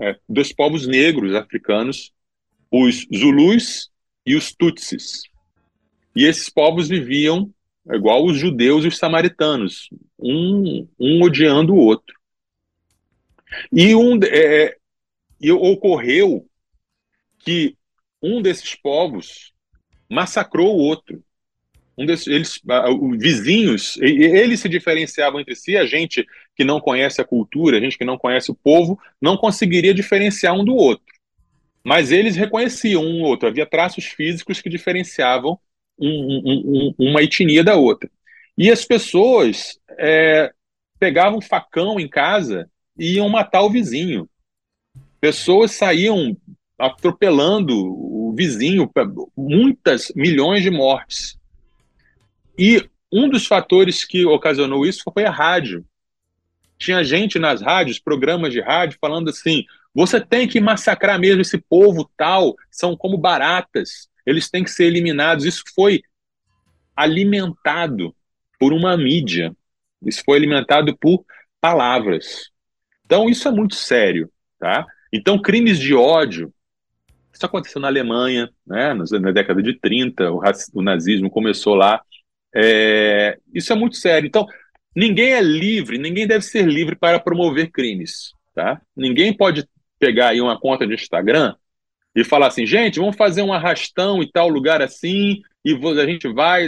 é, dois povos negros africanos, os Zulus e os Tutsis. E esses povos viviam igual os judeus e os samaritanos, um, um odiando o outro. E, um, é, e ocorreu que um desses povos massacrou o outro. Um desses, eles, uh, vizinhos, eles se diferenciavam entre si. A gente que não conhece a cultura, a gente que não conhece o povo, não conseguiria diferenciar um do outro. Mas eles reconheciam um outro. Havia traços físicos que diferenciavam um, um, uma etnia da outra. E as pessoas é, pegavam um facão em casa e iam matar o vizinho. Pessoas saíam atropelando o vizinho, muitas milhões de mortes. E um dos fatores que ocasionou isso foi a rádio. Tinha gente nas rádios, programas de rádio, falando assim: você tem que massacrar mesmo esse povo tal, são como baratas, eles têm que ser eliminados. Isso foi alimentado por uma mídia, isso foi alimentado por palavras. Então, isso é muito sério. Tá? Então, crimes de ódio, isso aconteceu na Alemanha, né, na década de 30, o, nazismo começou lá. É, isso é muito sério. Então, ninguém é livre, ninguém deve ser livre para promover crimes. Tá? Ninguém pode pegar aí uma conta de Instagram e falar assim, gente, vamos fazer um arrastão em tal lugar assim, e a gente vai.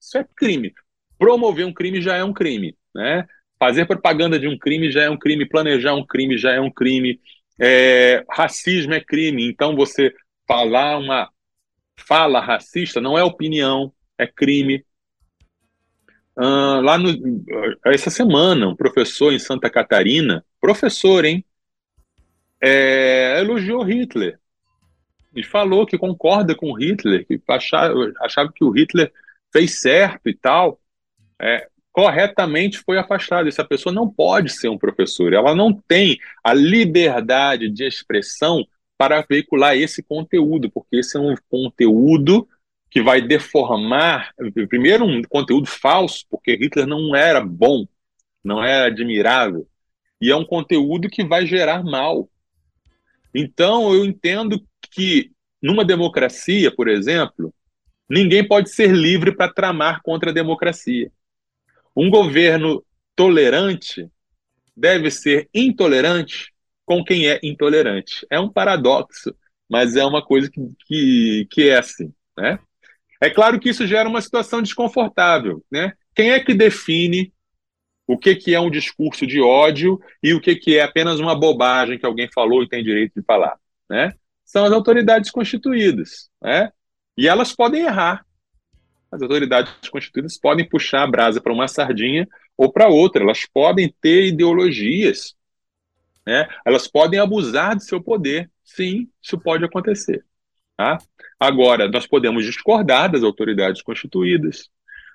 Isso é crime. Promover um crime já é um crime. Né? Fazer propaganda de um crime já é um crime, planejar um crime já é um crime. É, racismo é crime, então você falar uma fala racista não é opinião, é crime. Uh, lá no, essa semana, um professor em Santa Catarina, professor, hein, é, elogiou Hitler e falou que concorda com Hitler, que achava, achava que o Hitler fez certo e tal. É, corretamente foi afastado. Essa pessoa não pode ser um professor, ela não tem a liberdade de expressão para veicular esse conteúdo, porque esse é um conteúdo que vai deformar, primeiro, um conteúdo falso, porque Hitler não era bom, não era admirável, e é um conteúdo que vai gerar mal. Então, eu entendo que numa democracia, por exemplo, ninguém pode ser livre para tramar contra a democracia. Um governo tolerante deve ser intolerante com quem é intolerante. É um paradoxo, mas é uma coisa que, que, que é assim. Né? É claro que isso gera uma situação desconfortável. Né? Quem é que define o que, que é um discurso de ódio e o que, que é apenas uma bobagem que alguém falou e tem direito de falar? Né? São as autoridades constituídas. Né? E elas podem errar. As autoridades constituídas podem puxar a brasa para uma sardinha ou para outra. Elas podem ter ideologias. Né? Elas podem abusar de seu poder. Sim, isso pode acontecer. Tá? Agora, nós podemos discordar das autoridades constituídas,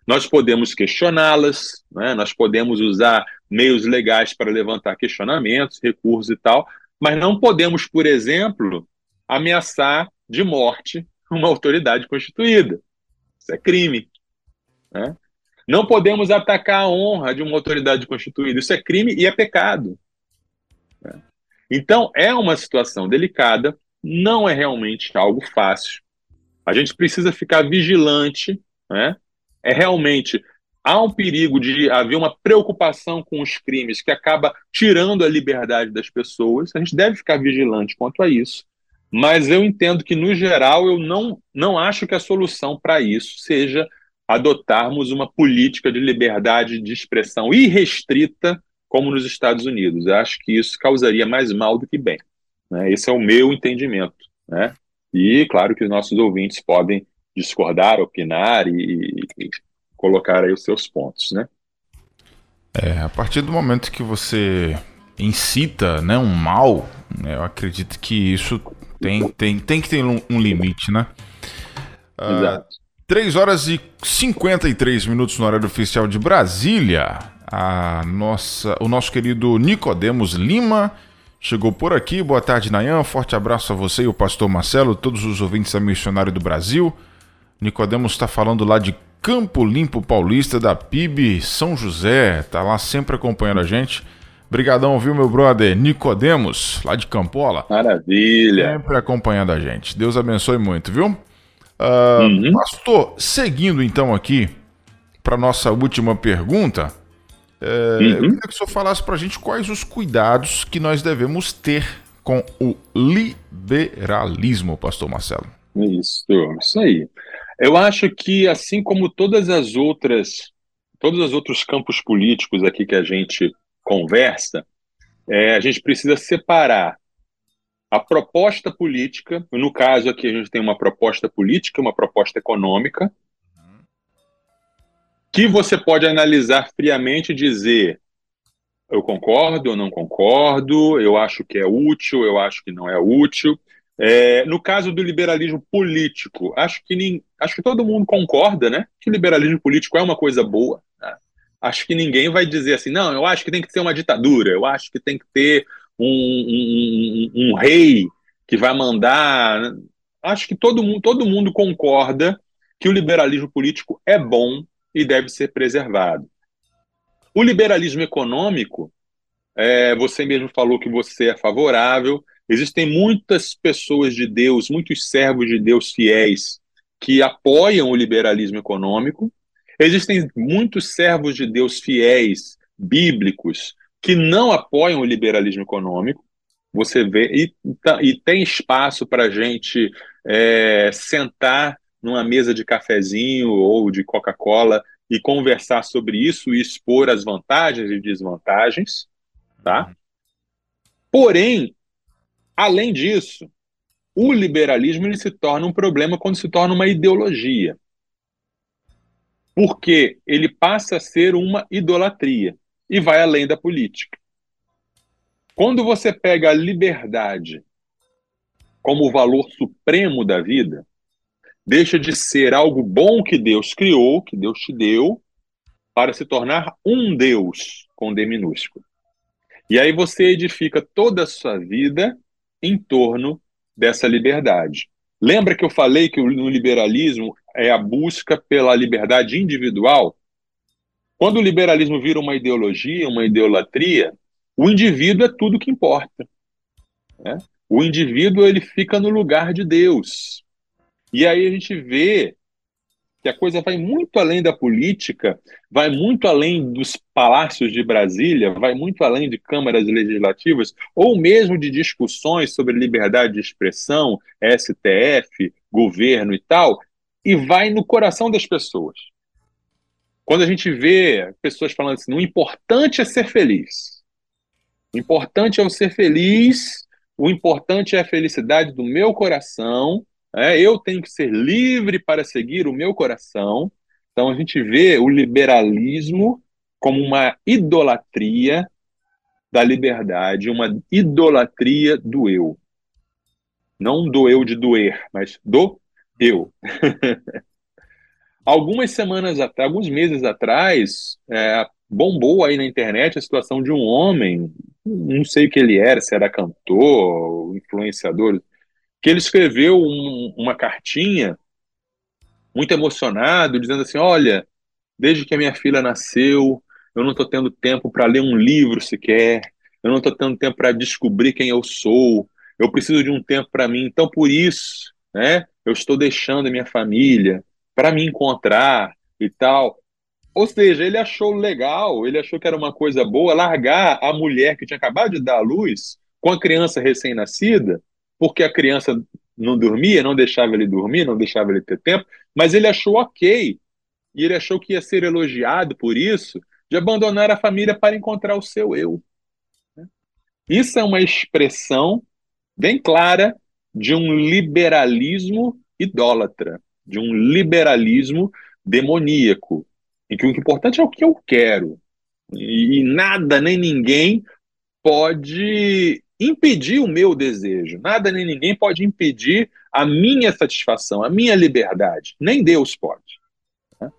nós podemos questioná-las, né? nós podemos usar meios legais para levantar questionamentos, recursos e tal, mas não podemos, por exemplo, ameaçar de morte uma autoridade constituída. Isso é crime. Né? Não podemos atacar a honra de uma autoridade constituída. Isso é crime e é pecado. Né? Então, é uma situação delicada, não é realmente algo fácil. A gente precisa ficar vigilante, né? é realmente há um perigo de haver uma preocupação com os crimes que acaba tirando a liberdade das pessoas. A gente deve ficar vigilante quanto a isso. Mas eu entendo que, no geral, eu não, não acho que a solução para isso seja adotarmos uma política de liberdade de expressão irrestrita como nos Estados Unidos. Eu acho que isso causaria mais mal do que bem. Né? Esse é o meu entendimento. Né? E, claro, que os nossos ouvintes podem discordar, opinar e, e colocar aí os seus pontos. Né? É, a partir do momento que você incita né, um mal, né, eu acredito que isso tem, tem, tem que ter um, limite, né? Uh, Exato. 3 horas e 53 minutos no horário oficial de Brasília. A nossa, o nosso querido Nicodemos Lima chegou por aqui. Boa tarde, Nayan. Forte abraço a você e o pastor Marcelo, todos os ouvintes da Missionário do Brasil. Nicodemos está falando lá de Campo Limpo Paulista da PIB São José. Tá lá sempre acompanhando a gente. Obrigadão, viu, meu brother Nicodemos, lá de Campola. Maravilha. Sempre acompanhando a gente. Deus abençoe muito, viu? Uh, uhum. Pastor, seguindo então aqui para nossa última pergunta, é, uhum. eu queria que o senhor falasse para a gente quais os cuidados que nós devemos ter com o liberalismo, pastor Marcelo. Isso, isso aí. Eu acho que assim como todas as outras, todos os outros campos políticos aqui que a gente conversa, é, a gente precisa separar a proposta política, no caso aqui a gente tem uma proposta política, uma proposta econômica, que você pode analisar friamente e dizer eu concordo, eu não concordo, eu acho que é útil, eu acho que não é útil. É, no caso do liberalismo político, acho que, nem, acho que todo mundo concorda né, que o liberalismo político é uma coisa boa. Né? Acho que ninguém vai dizer assim, não, eu acho que tem que ter uma ditadura, eu acho que tem que ter um, um, um, rei que vai mandar. Acho que todo mundo, todo mundo concorda que o liberalismo político é bom e deve ser preservado. O liberalismo econômico, é, você mesmo falou que você é favorável. Existem muitas pessoas de Deus, muitos servos de Deus fiéis que apoiam o liberalismo econômico. Existem muitos servos de Deus fiéis, bíblicos, que não apoiam o liberalismo econômico. Você vê, e, e tem espaço para a gente é, sentar numa mesa de cafezinho ou de Coca-Cola e conversar sobre isso e expor as vantagens e desvantagens, tá? Porém, além disso, o liberalismo ele se torna um problema quando se torna uma ideologia. Porque ele passa a ser uma idolatria e vai além da política. Quando você pega a liberdade como o valor supremo da vida, deixa de ser algo bom que Deus criou, que Deus te deu, para se tornar um Deus com D minúsculo. E aí você edifica toda a sua vida em torno dessa liberdade. Lembra que eu falei que no liberalismo é a busca pela liberdade individual? Quando o liberalismo vira uma ideologia, uma idolatria, o indivíduo é tudo que importa. Né? O indivíduo ele fica no lugar de Deus. E aí a gente vê que a coisa vai muito além da política, vai muito além dos palácios de Brasília, vai muito além de câmaras legislativas, ou mesmo de discussões sobre liberdade de expressão, STF, governo e tal, e vai no coração das pessoas. Quando a gente vê pessoas falando assim, o importante é ser feliz. O importante é eu ser feliz, o importante é a felicidade do meu coração, é, eu tenho que ser livre para seguir o meu coração. Então a gente vê o liberalismo como uma idolatria da liberdade, uma idolatria do eu. Não do eu de doer, mas do eu. Algumas semanas atrás, alguns meses atrás, é, bombou aí na internet a situação de um homem, não sei o que ele era, se era cantor, influenciador, que ele escreveu um, uma cartinha muito emocionado, dizendo assim: Olha, desde que a minha filha nasceu, eu não estou tendo tempo para ler um livro sequer, eu não estou tendo tempo para descobrir quem eu sou, eu preciso de um tempo para mim, então por isso, né, eu estou deixando a minha família, para me encontrar e tal. Ou seja, ele achou legal, ele achou que era uma coisa boa largar a mulher que tinha acabado de dar à luz com a criança recém-nascida, porque a criança não dormia, não deixava ele dormir, não deixava ele ter tempo, mas ele achou ok, e ele achou que ia ser elogiado por isso, de abandonar a família para encontrar o seu eu. Isso é uma expressão bem clara de um liberalismo idólatra, de um liberalismo demoníaco, em que o importante é o que eu quero, e nada nem ninguém pode impedir o meu desejo, nada nem ninguém pode impedir a minha satisfação, a minha liberdade, nem Deus pode. Né?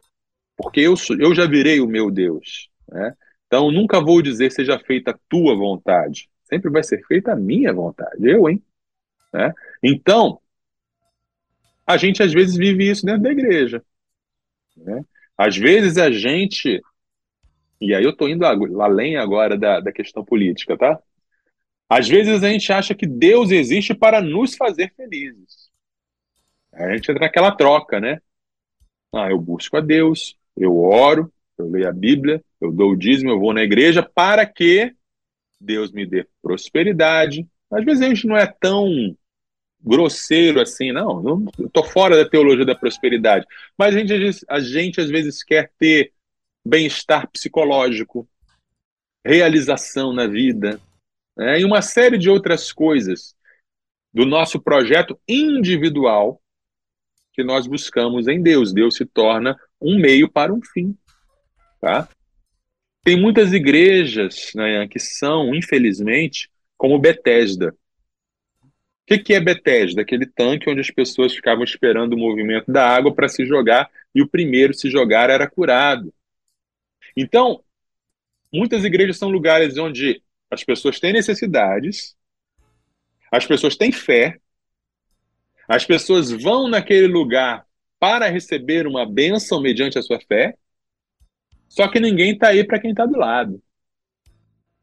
Porque eu, eu já virei o meu Deus. Né? Então, nunca vou dizer seja feita a tua vontade, sempre vai ser feita a minha vontade, eu, hein? Né? Então, a gente às vezes vive isso dentro da igreja. Né? Às vezes a gente, e aí eu estou indo além agora da, da questão política, tá? Às vezes a gente acha que Deus existe para nos fazer felizes. A gente entra naquela troca, né? Ah, eu busco a Deus, eu oro, eu leio a Bíblia, eu dou o dízimo, eu vou na igreja para que Deus me dê prosperidade. Às vezes a gente não é tão grosseiro assim, não, não estou fora da teologia da prosperidade, mas a gente, a gente às vezes quer ter bem-estar psicológico, realização na vida, né, e uma série de outras coisas do nosso projeto individual que nós buscamos em Deus. Deus se torna um meio para um fim. Tá? Tem muitas igrejas né, que são, infelizmente, como Bethesda que, que é Bethesda? Aquele tanque onde as pessoas ficavam esperando o movimento da água para se jogar e o primeiro se jogar era curado. Então, muitas igrejas são lugares onde as pessoas têm necessidades, as pessoas têm fé, as pessoas vão naquele lugar para receber uma bênção mediante a sua fé, só que ninguém está aí para quem está do lado.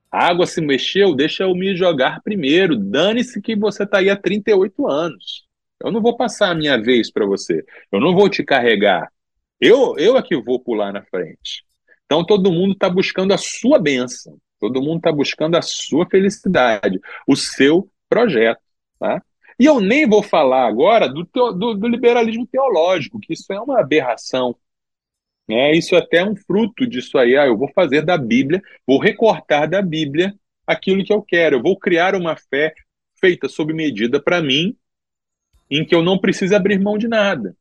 A água se mexeu, deixa eu me jogar primeiro. Dane-se que você está aí há 38 anos. Eu não vou passar a minha vez para você. Eu não vou te carregar. Eu, eu é que vou pular na frente. Então todo mundo está buscando a sua bênção. Todo mundo está buscando a sua felicidade, o seu projeto. Tá? E eu nem vou falar agora do, do, do liberalismo teológico, que isso é uma aberração é, isso é até um fruto disso aí. Ah, eu vou fazer da Bíblia, vou recortar da Bíblia aquilo que eu quero. Eu vou criar uma fé feita sob medida para mim, em que eu não precise abrir mão de nada,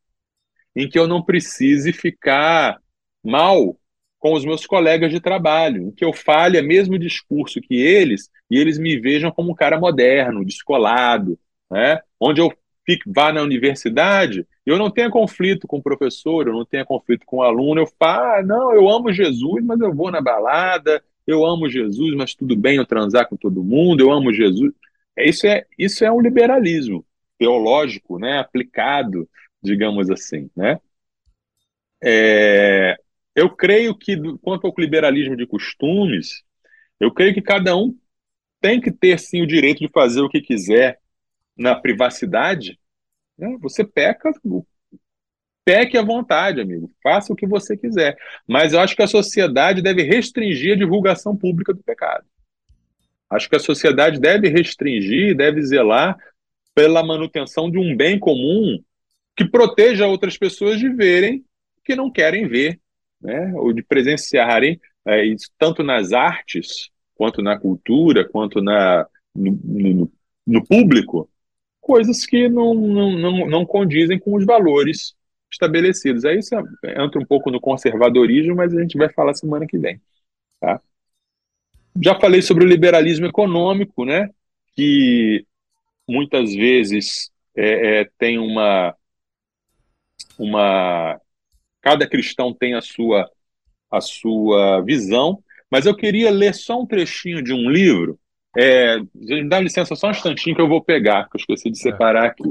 em que eu não precise ficar mal com os meus colegas de trabalho, que eu fale o mesmo discurso que eles e eles me vejam como um cara moderno, descolado, né? onde eu fique, vá na universidade, eu não tenho conflito com o professor, eu não tenho conflito com o aluno, eu falo, ah, não, eu amo Jesus, mas eu vou na balada, eu amo Jesus, mas tudo bem eu transar com todo mundo, eu amo Jesus. É, isso é, isso é um liberalismo teológico, né, aplicado, digamos assim, né? É, eu creio que, quanto ao liberalismo de costumes, eu creio que cada um tem que ter, sim, o direito de fazer o que quiser na privacidade, né, você peca, peque à vontade, amigo. Faça o que você quiser. Mas eu acho que a sociedade deve restringir a divulgação pública do pecado. Acho que a sociedade deve restringir, deve zelar pela manutenção de um bem comum que proteja outras pessoas de verem o que não querem ver, né? ou de presenciarem, é, tanto nas artes, quanto na cultura, quanto na, no, no, no público, coisas que não, não, não, não condizem com os valores estabelecidos. Aí isso entra um pouco no conservadorismo, mas a gente vai falar semana que vem. Tá? Já falei sobre o liberalismo econômico, né? que muitas vezes é, é, tem uma, uma. Cada cristão tem a sua, a sua visão, mas eu queria ler só um trechinho de um livro é, dá licença só um instantinho que eu vou pegar, que eu esqueci de separar aqui.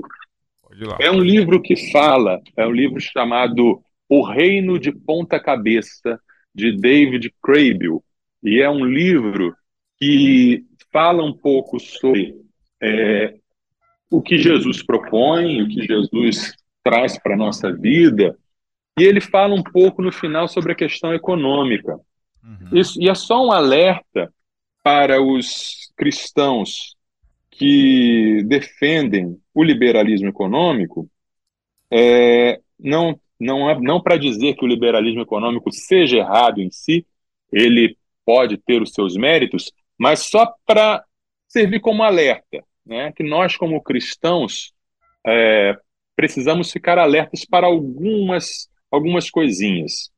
É um livro que fala, é um livro chamado O Reino de Ponta Cabeça, de David Crable. E é um livro que fala um pouco sobre é, o que Jesus propõe, o que Jesus traz para a nossa vida, E ele fala um pouco no final sobre a questão econômica. Uhum. Isso, e é só um alerta para os cristãos que defendem o liberalismo econômico, é, não, não, não para dizer que o liberalismo econômico seja errado em si, ele pode ter os seus méritos, mas só para servir como alerta, né? que nós, como cristãos, é, precisamos ficar alertas para algumas, algumas coisinhas.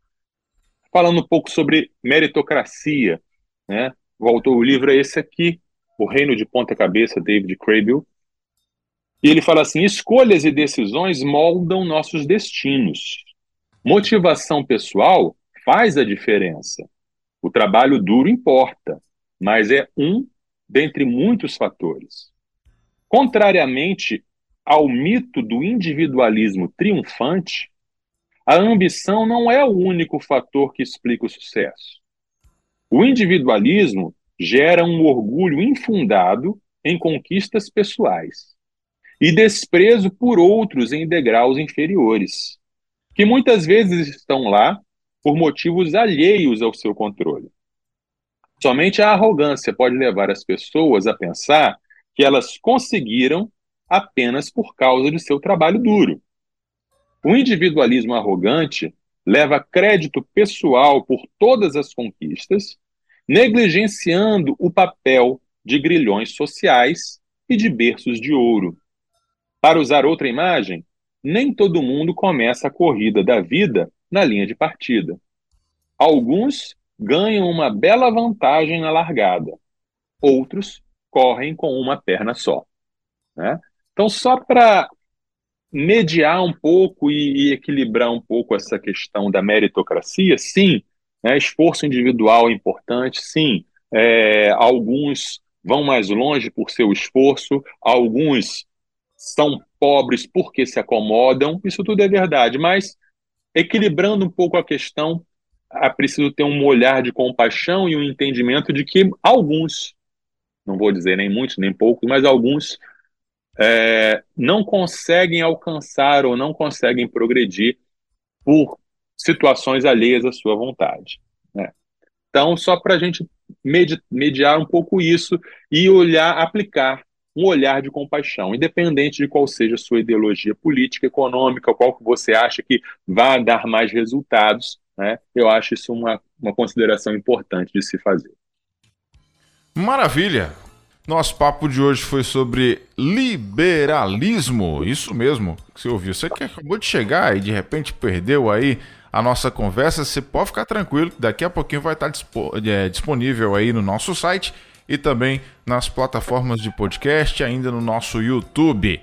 Falando um pouco sobre meritocracia, né? o autor do livro é esse aqui, O Reino de Ponta Cabeça, David Crable, e ele fala assim: escolhas e decisões moldam nossos destinos. Motivação pessoal faz a diferença. O trabalho duro importa, mas é um dentre muitos fatores. Contrariamente ao mito do individualismo triunfante, a ambição não é o único fator que explica o sucesso. O individualismo gera um orgulho infundado em conquistas pessoais e desprezo por outros em degraus inferiores, que muitas vezes estão lá por motivos alheios ao seu controle. Somente a arrogância pode levar as pessoas a pensar que elas conseguiram apenas por causa de seu trabalho duro. O individualismo arrogante leva crédito pessoal por todas as conquistas, negligenciando o papel de grilhões sociais e de berços de ouro. Para usar outra imagem, nem todo mundo começa a corrida da vida na linha de partida. Alguns ganham uma bela vantagem na largada, outros correm com uma perna só. Né? Então, só para mediar um pouco e, e, equilibrar um pouco essa questão da meritocracia, sim, né, esforço individual é importante, sim, é, alguns vão mais longe por seu esforço, alguns são pobres porque se acomodam, isso tudo é verdade, mas equilibrando um pouco a questão, é preciso ter um olhar de compaixão e um entendimento de que alguns, não vou dizer nem muitos, nem poucos, mas alguns é, não conseguem alcançar ou não conseguem progredir por situações alheias à sua vontade. Né? Então, só para a gente mediar um pouco isso e olhar, aplicar um olhar de compaixão, independente de qual seja a sua ideologia política, econômica, qual que você acha que vai dar mais resultados, né? Eu acho isso uma, uma consideração importante de se fazer. Maravilha! Nosso papo de hoje foi sobre liberalismo. Isso mesmo que você ouviu. Você que acabou de chegar e de repente perdeu aí a nossa conversa, você pode ficar tranquilo. Daqui a pouquinho vai estar é, disponível aí no nosso site e também nas plataformas de podcast, ainda no nosso YouTube.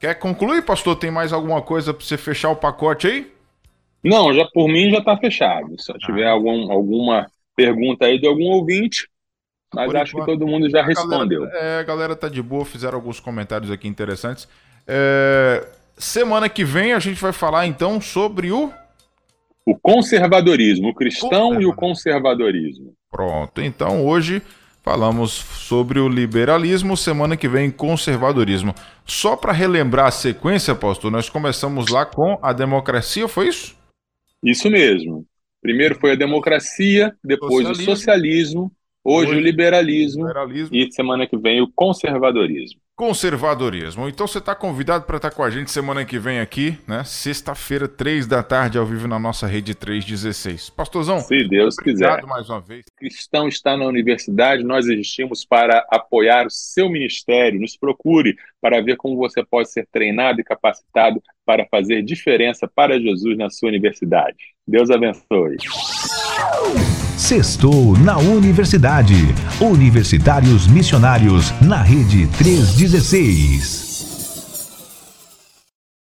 Quer concluir, pastor? Tem mais alguma coisa para você fechar o pacote aí? Não, já por mim já está fechado. Se ah. tiver algum, alguma pergunta aí de algum ouvinte, mas por acho enquanto, que todo mundo já a respondeu. Galera, é, a galera tá de boa, fizeram alguns comentários aqui interessantes. É, semana que vem a gente vai falar então sobre o o conservadorismo, o cristão e o conservadorismo. Pronto. Então hoje Falamos sobre o liberalismo, semana que vem conservadorismo. Só para relembrar a sequência, pastor, nós começamos lá com a democracia, foi isso? Isso mesmo. Primeiro foi a democracia, depois socialismo. o socialismo, hoje, hoje o liberalismo, liberalismo, e semana que vem o conservadorismo. Conservadorismo. Então você está convidado para estar tá com a gente semana que vem aqui, né? Sexta-feira, três da tarde, ao vivo na nossa rede 316. Pastorzão, se Deus quiser. mais uma vez. O cristão está na universidade, nós existimos para apoiar o seu ministério. Nos procure para ver como você pode ser treinado e capacitado para fazer diferença para Jesus na sua universidade. Deus abençoe. Sextou na Universidade. Universitários Missionários na Rede 316.